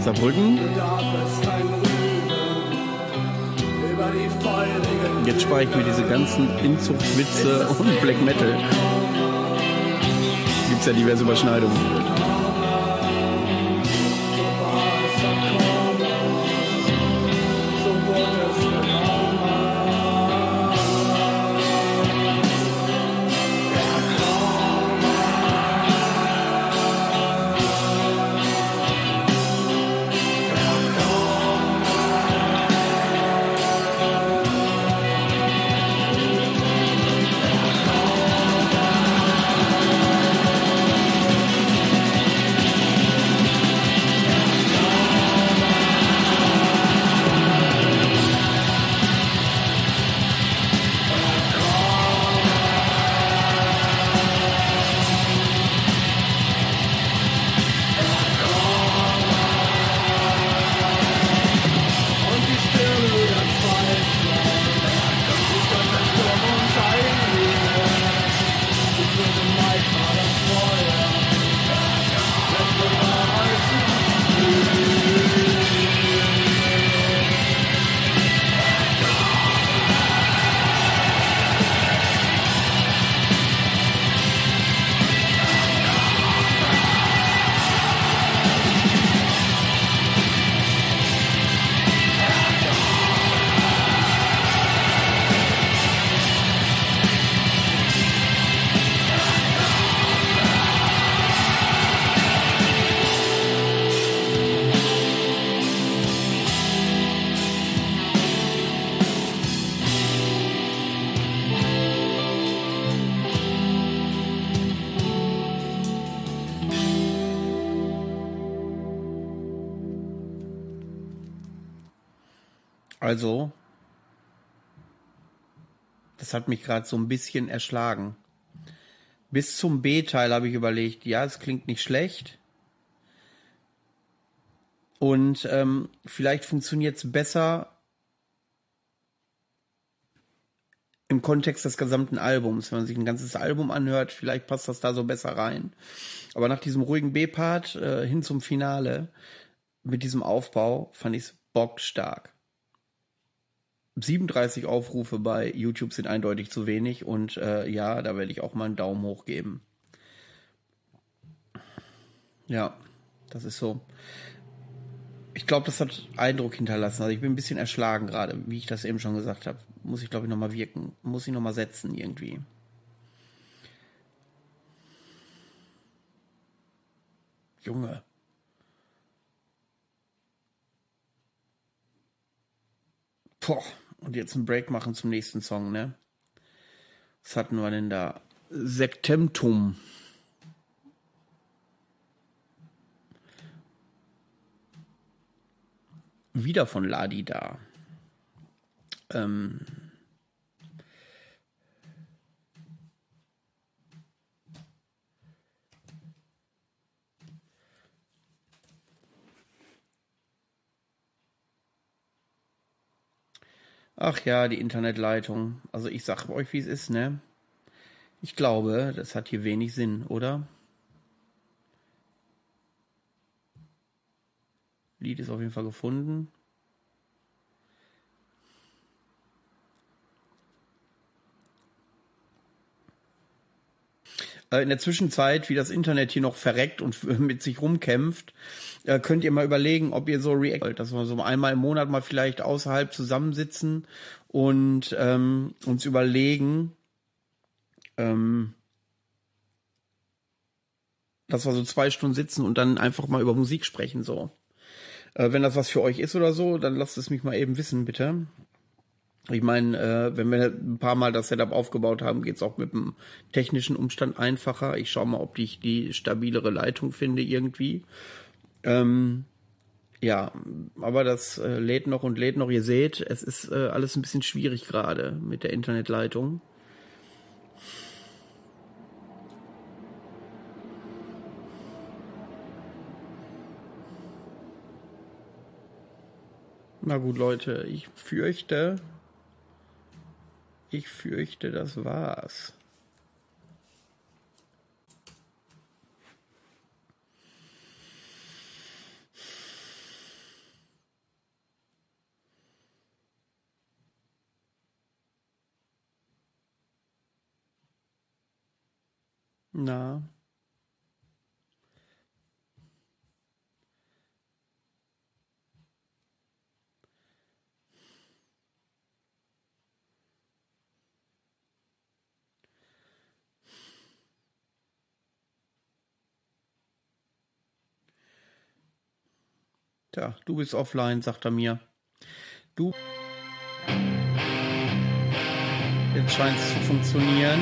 [SPEAKER 5] Saarbrücken. Jetzt spare ich mir diese ganzen Inzuchtwitze und Black Metal. Gibt es ja diverse Überschneidungen.
[SPEAKER 1] Das hat mich gerade so ein bisschen erschlagen. Bis zum B-Teil habe ich überlegt, ja, es klingt nicht schlecht. Und ähm, vielleicht funktioniert es besser im Kontext des gesamten Albums. Wenn man sich ein ganzes Album anhört, vielleicht passt das da so besser rein. Aber nach diesem ruhigen B-Part äh, hin zum Finale mit diesem Aufbau fand ich es bockstark. 37 Aufrufe bei YouTube sind eindeutig zu wenig und äh, ja, da werde ich auch mal einen Daumen hoch geben. Ja, das ist so. Ich glaube, das hat Eindruck hinterlassen. Also ich bin ein bisschen erschlagen gerade, wie ich das eben schon gesagt habe. Muss ich, glaube ich, nochmal wirken. Muss ich nochmal setzen irgendwie. Junge. Boah. Und jetzt einen Break machen zum nächsten Song, ne? Was hatten wir denn da? Sektemtum. Wieder von Ladi da. Ähm. Ach ja, die Internetleitung. Also ich sag euch, wie es ist, ne? Ich glaube, das hat hier wenig Sinn, oder? Lied ist auf jeden Fall gefunden. Äh, in der Zwischenzeit, wie das Internet hier noch verreckt und mit sich rumkämpft, äh, könnt ihr mal überlegen, ob ihr so react wollt, dass wir so einmal im Monat mal vielleicht außerhalb zusammensitzen und ähm, uns überlegen, ähm, dass wir so zwei Stunden sitzen und dann einfach mal über Musik sprechen, so. Äh, wenn das was für euch ist oder so, dann lasst es mich mal eben wissen, bitte. Ich meine, äh, wenn wir ein paar Mal das Setup aufgebaut haben, geht's auch mit dem technischen Umstand einfacher. Ich schaue mal, ob ich die stabilere Leitung finde irgendwie. Ähm, ja, aber das äh, lädt noch und lädt noch. Ihr seht, es ist äh, alles ein bisschen schwierig gerade mit der Internetleitung. Na gut, Leute, ich fürchte, ich fürchte, das war's. Na, Tja, du bist offline, sagt er mir. Du. Jetzt scheint es zu funktionieren.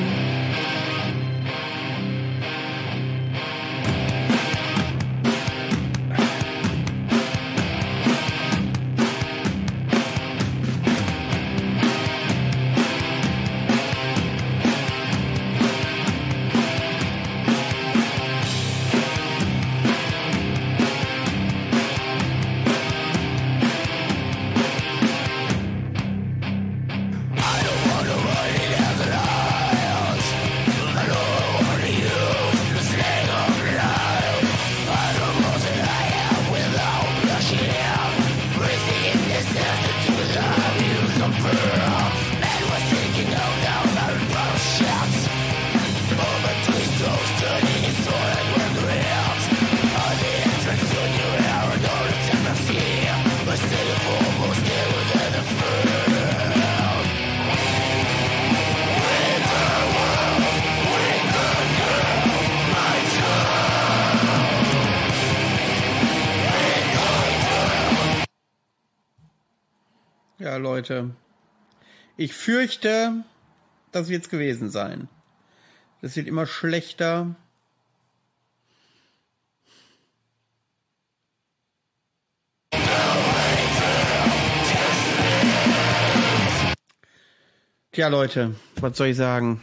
[SPEAKER 1] Leute. Ich fürchte, das wird's gewesen sein. Das wird immer schlechter. Tja, Leute, was soll ich sagen?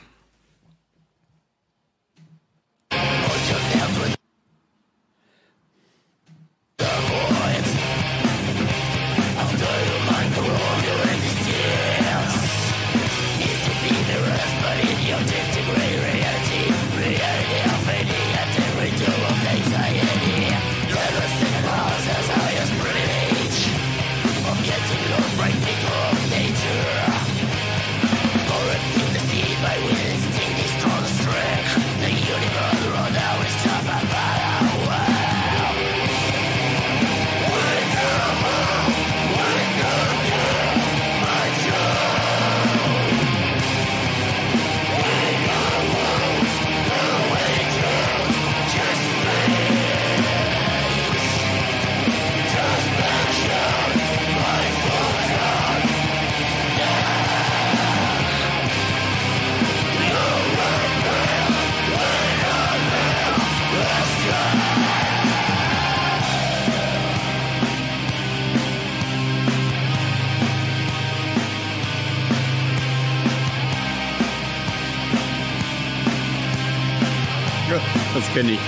[SPEAKER 1] Kenne ich,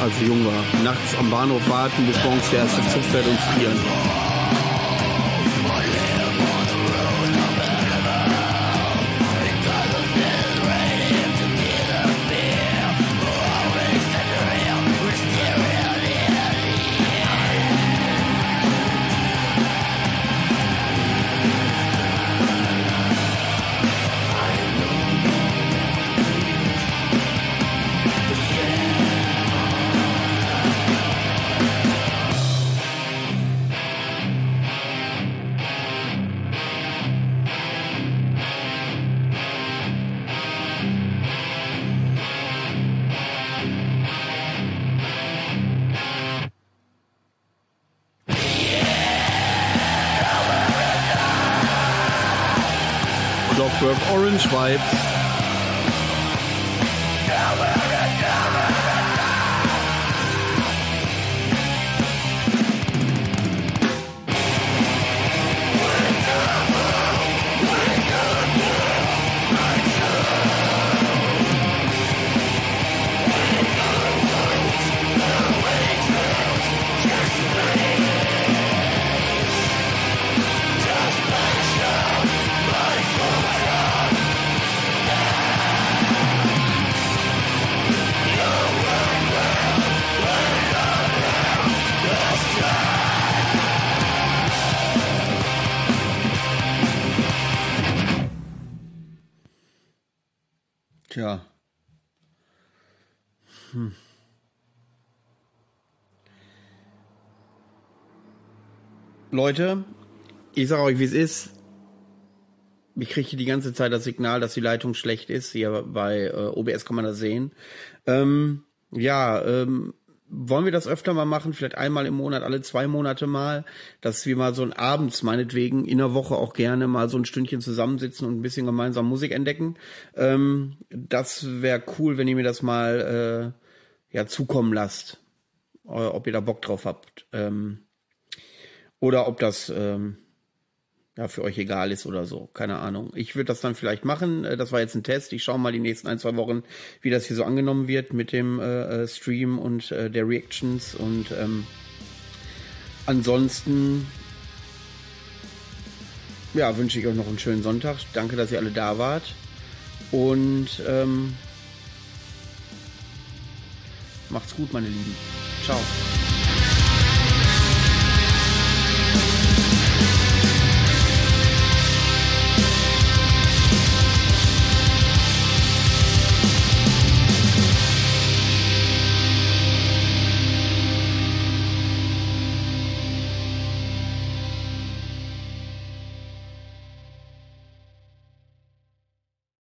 [SPEAKER 1] als ich jung war. Nachts am Bahnhof warten, bis morgens der erste Zug fährt und frieren. Leute, ich sage euch, wie es ist. Ich kriege die ganze Zeit das Signal, dass die Leitung schlecht ist. Hier bei äh, OBS kann man das sehen. Ähm, ja, ähm, wollen wir das öfter mal machen, vielleicht einmal im Monat, alle zwei Monate mal, dass wir mal so ein abends meinetwegen in der Woche auch gerne mal so ein Stündchen zusammensitzen und ein bisschen gemeinsam Musik entdecken. Ähm, das wäre cool, wenn ihr mir das mal äh, ja zukommen lasst, äh, ob ihr da Bock drauf habt ähm, oder ob das ähm, ja, für euch egal ist oder so. Keine Ahnung. Ich würde das dann vielleicht machen. Äh, Das war jetzt ein Test. Ich schaue mal die nächsten ein, zwei Wochen, wie das hier so angenommen wird mit dem äh, äh, Stream und äh, der Reactions. Und ähm, ansonsten ja, wünsche ich euch noch einen schönen Sonntag. Danke, dass ihr alle da wart. Und ähm, macht's gut, meine Lieben. Ciao.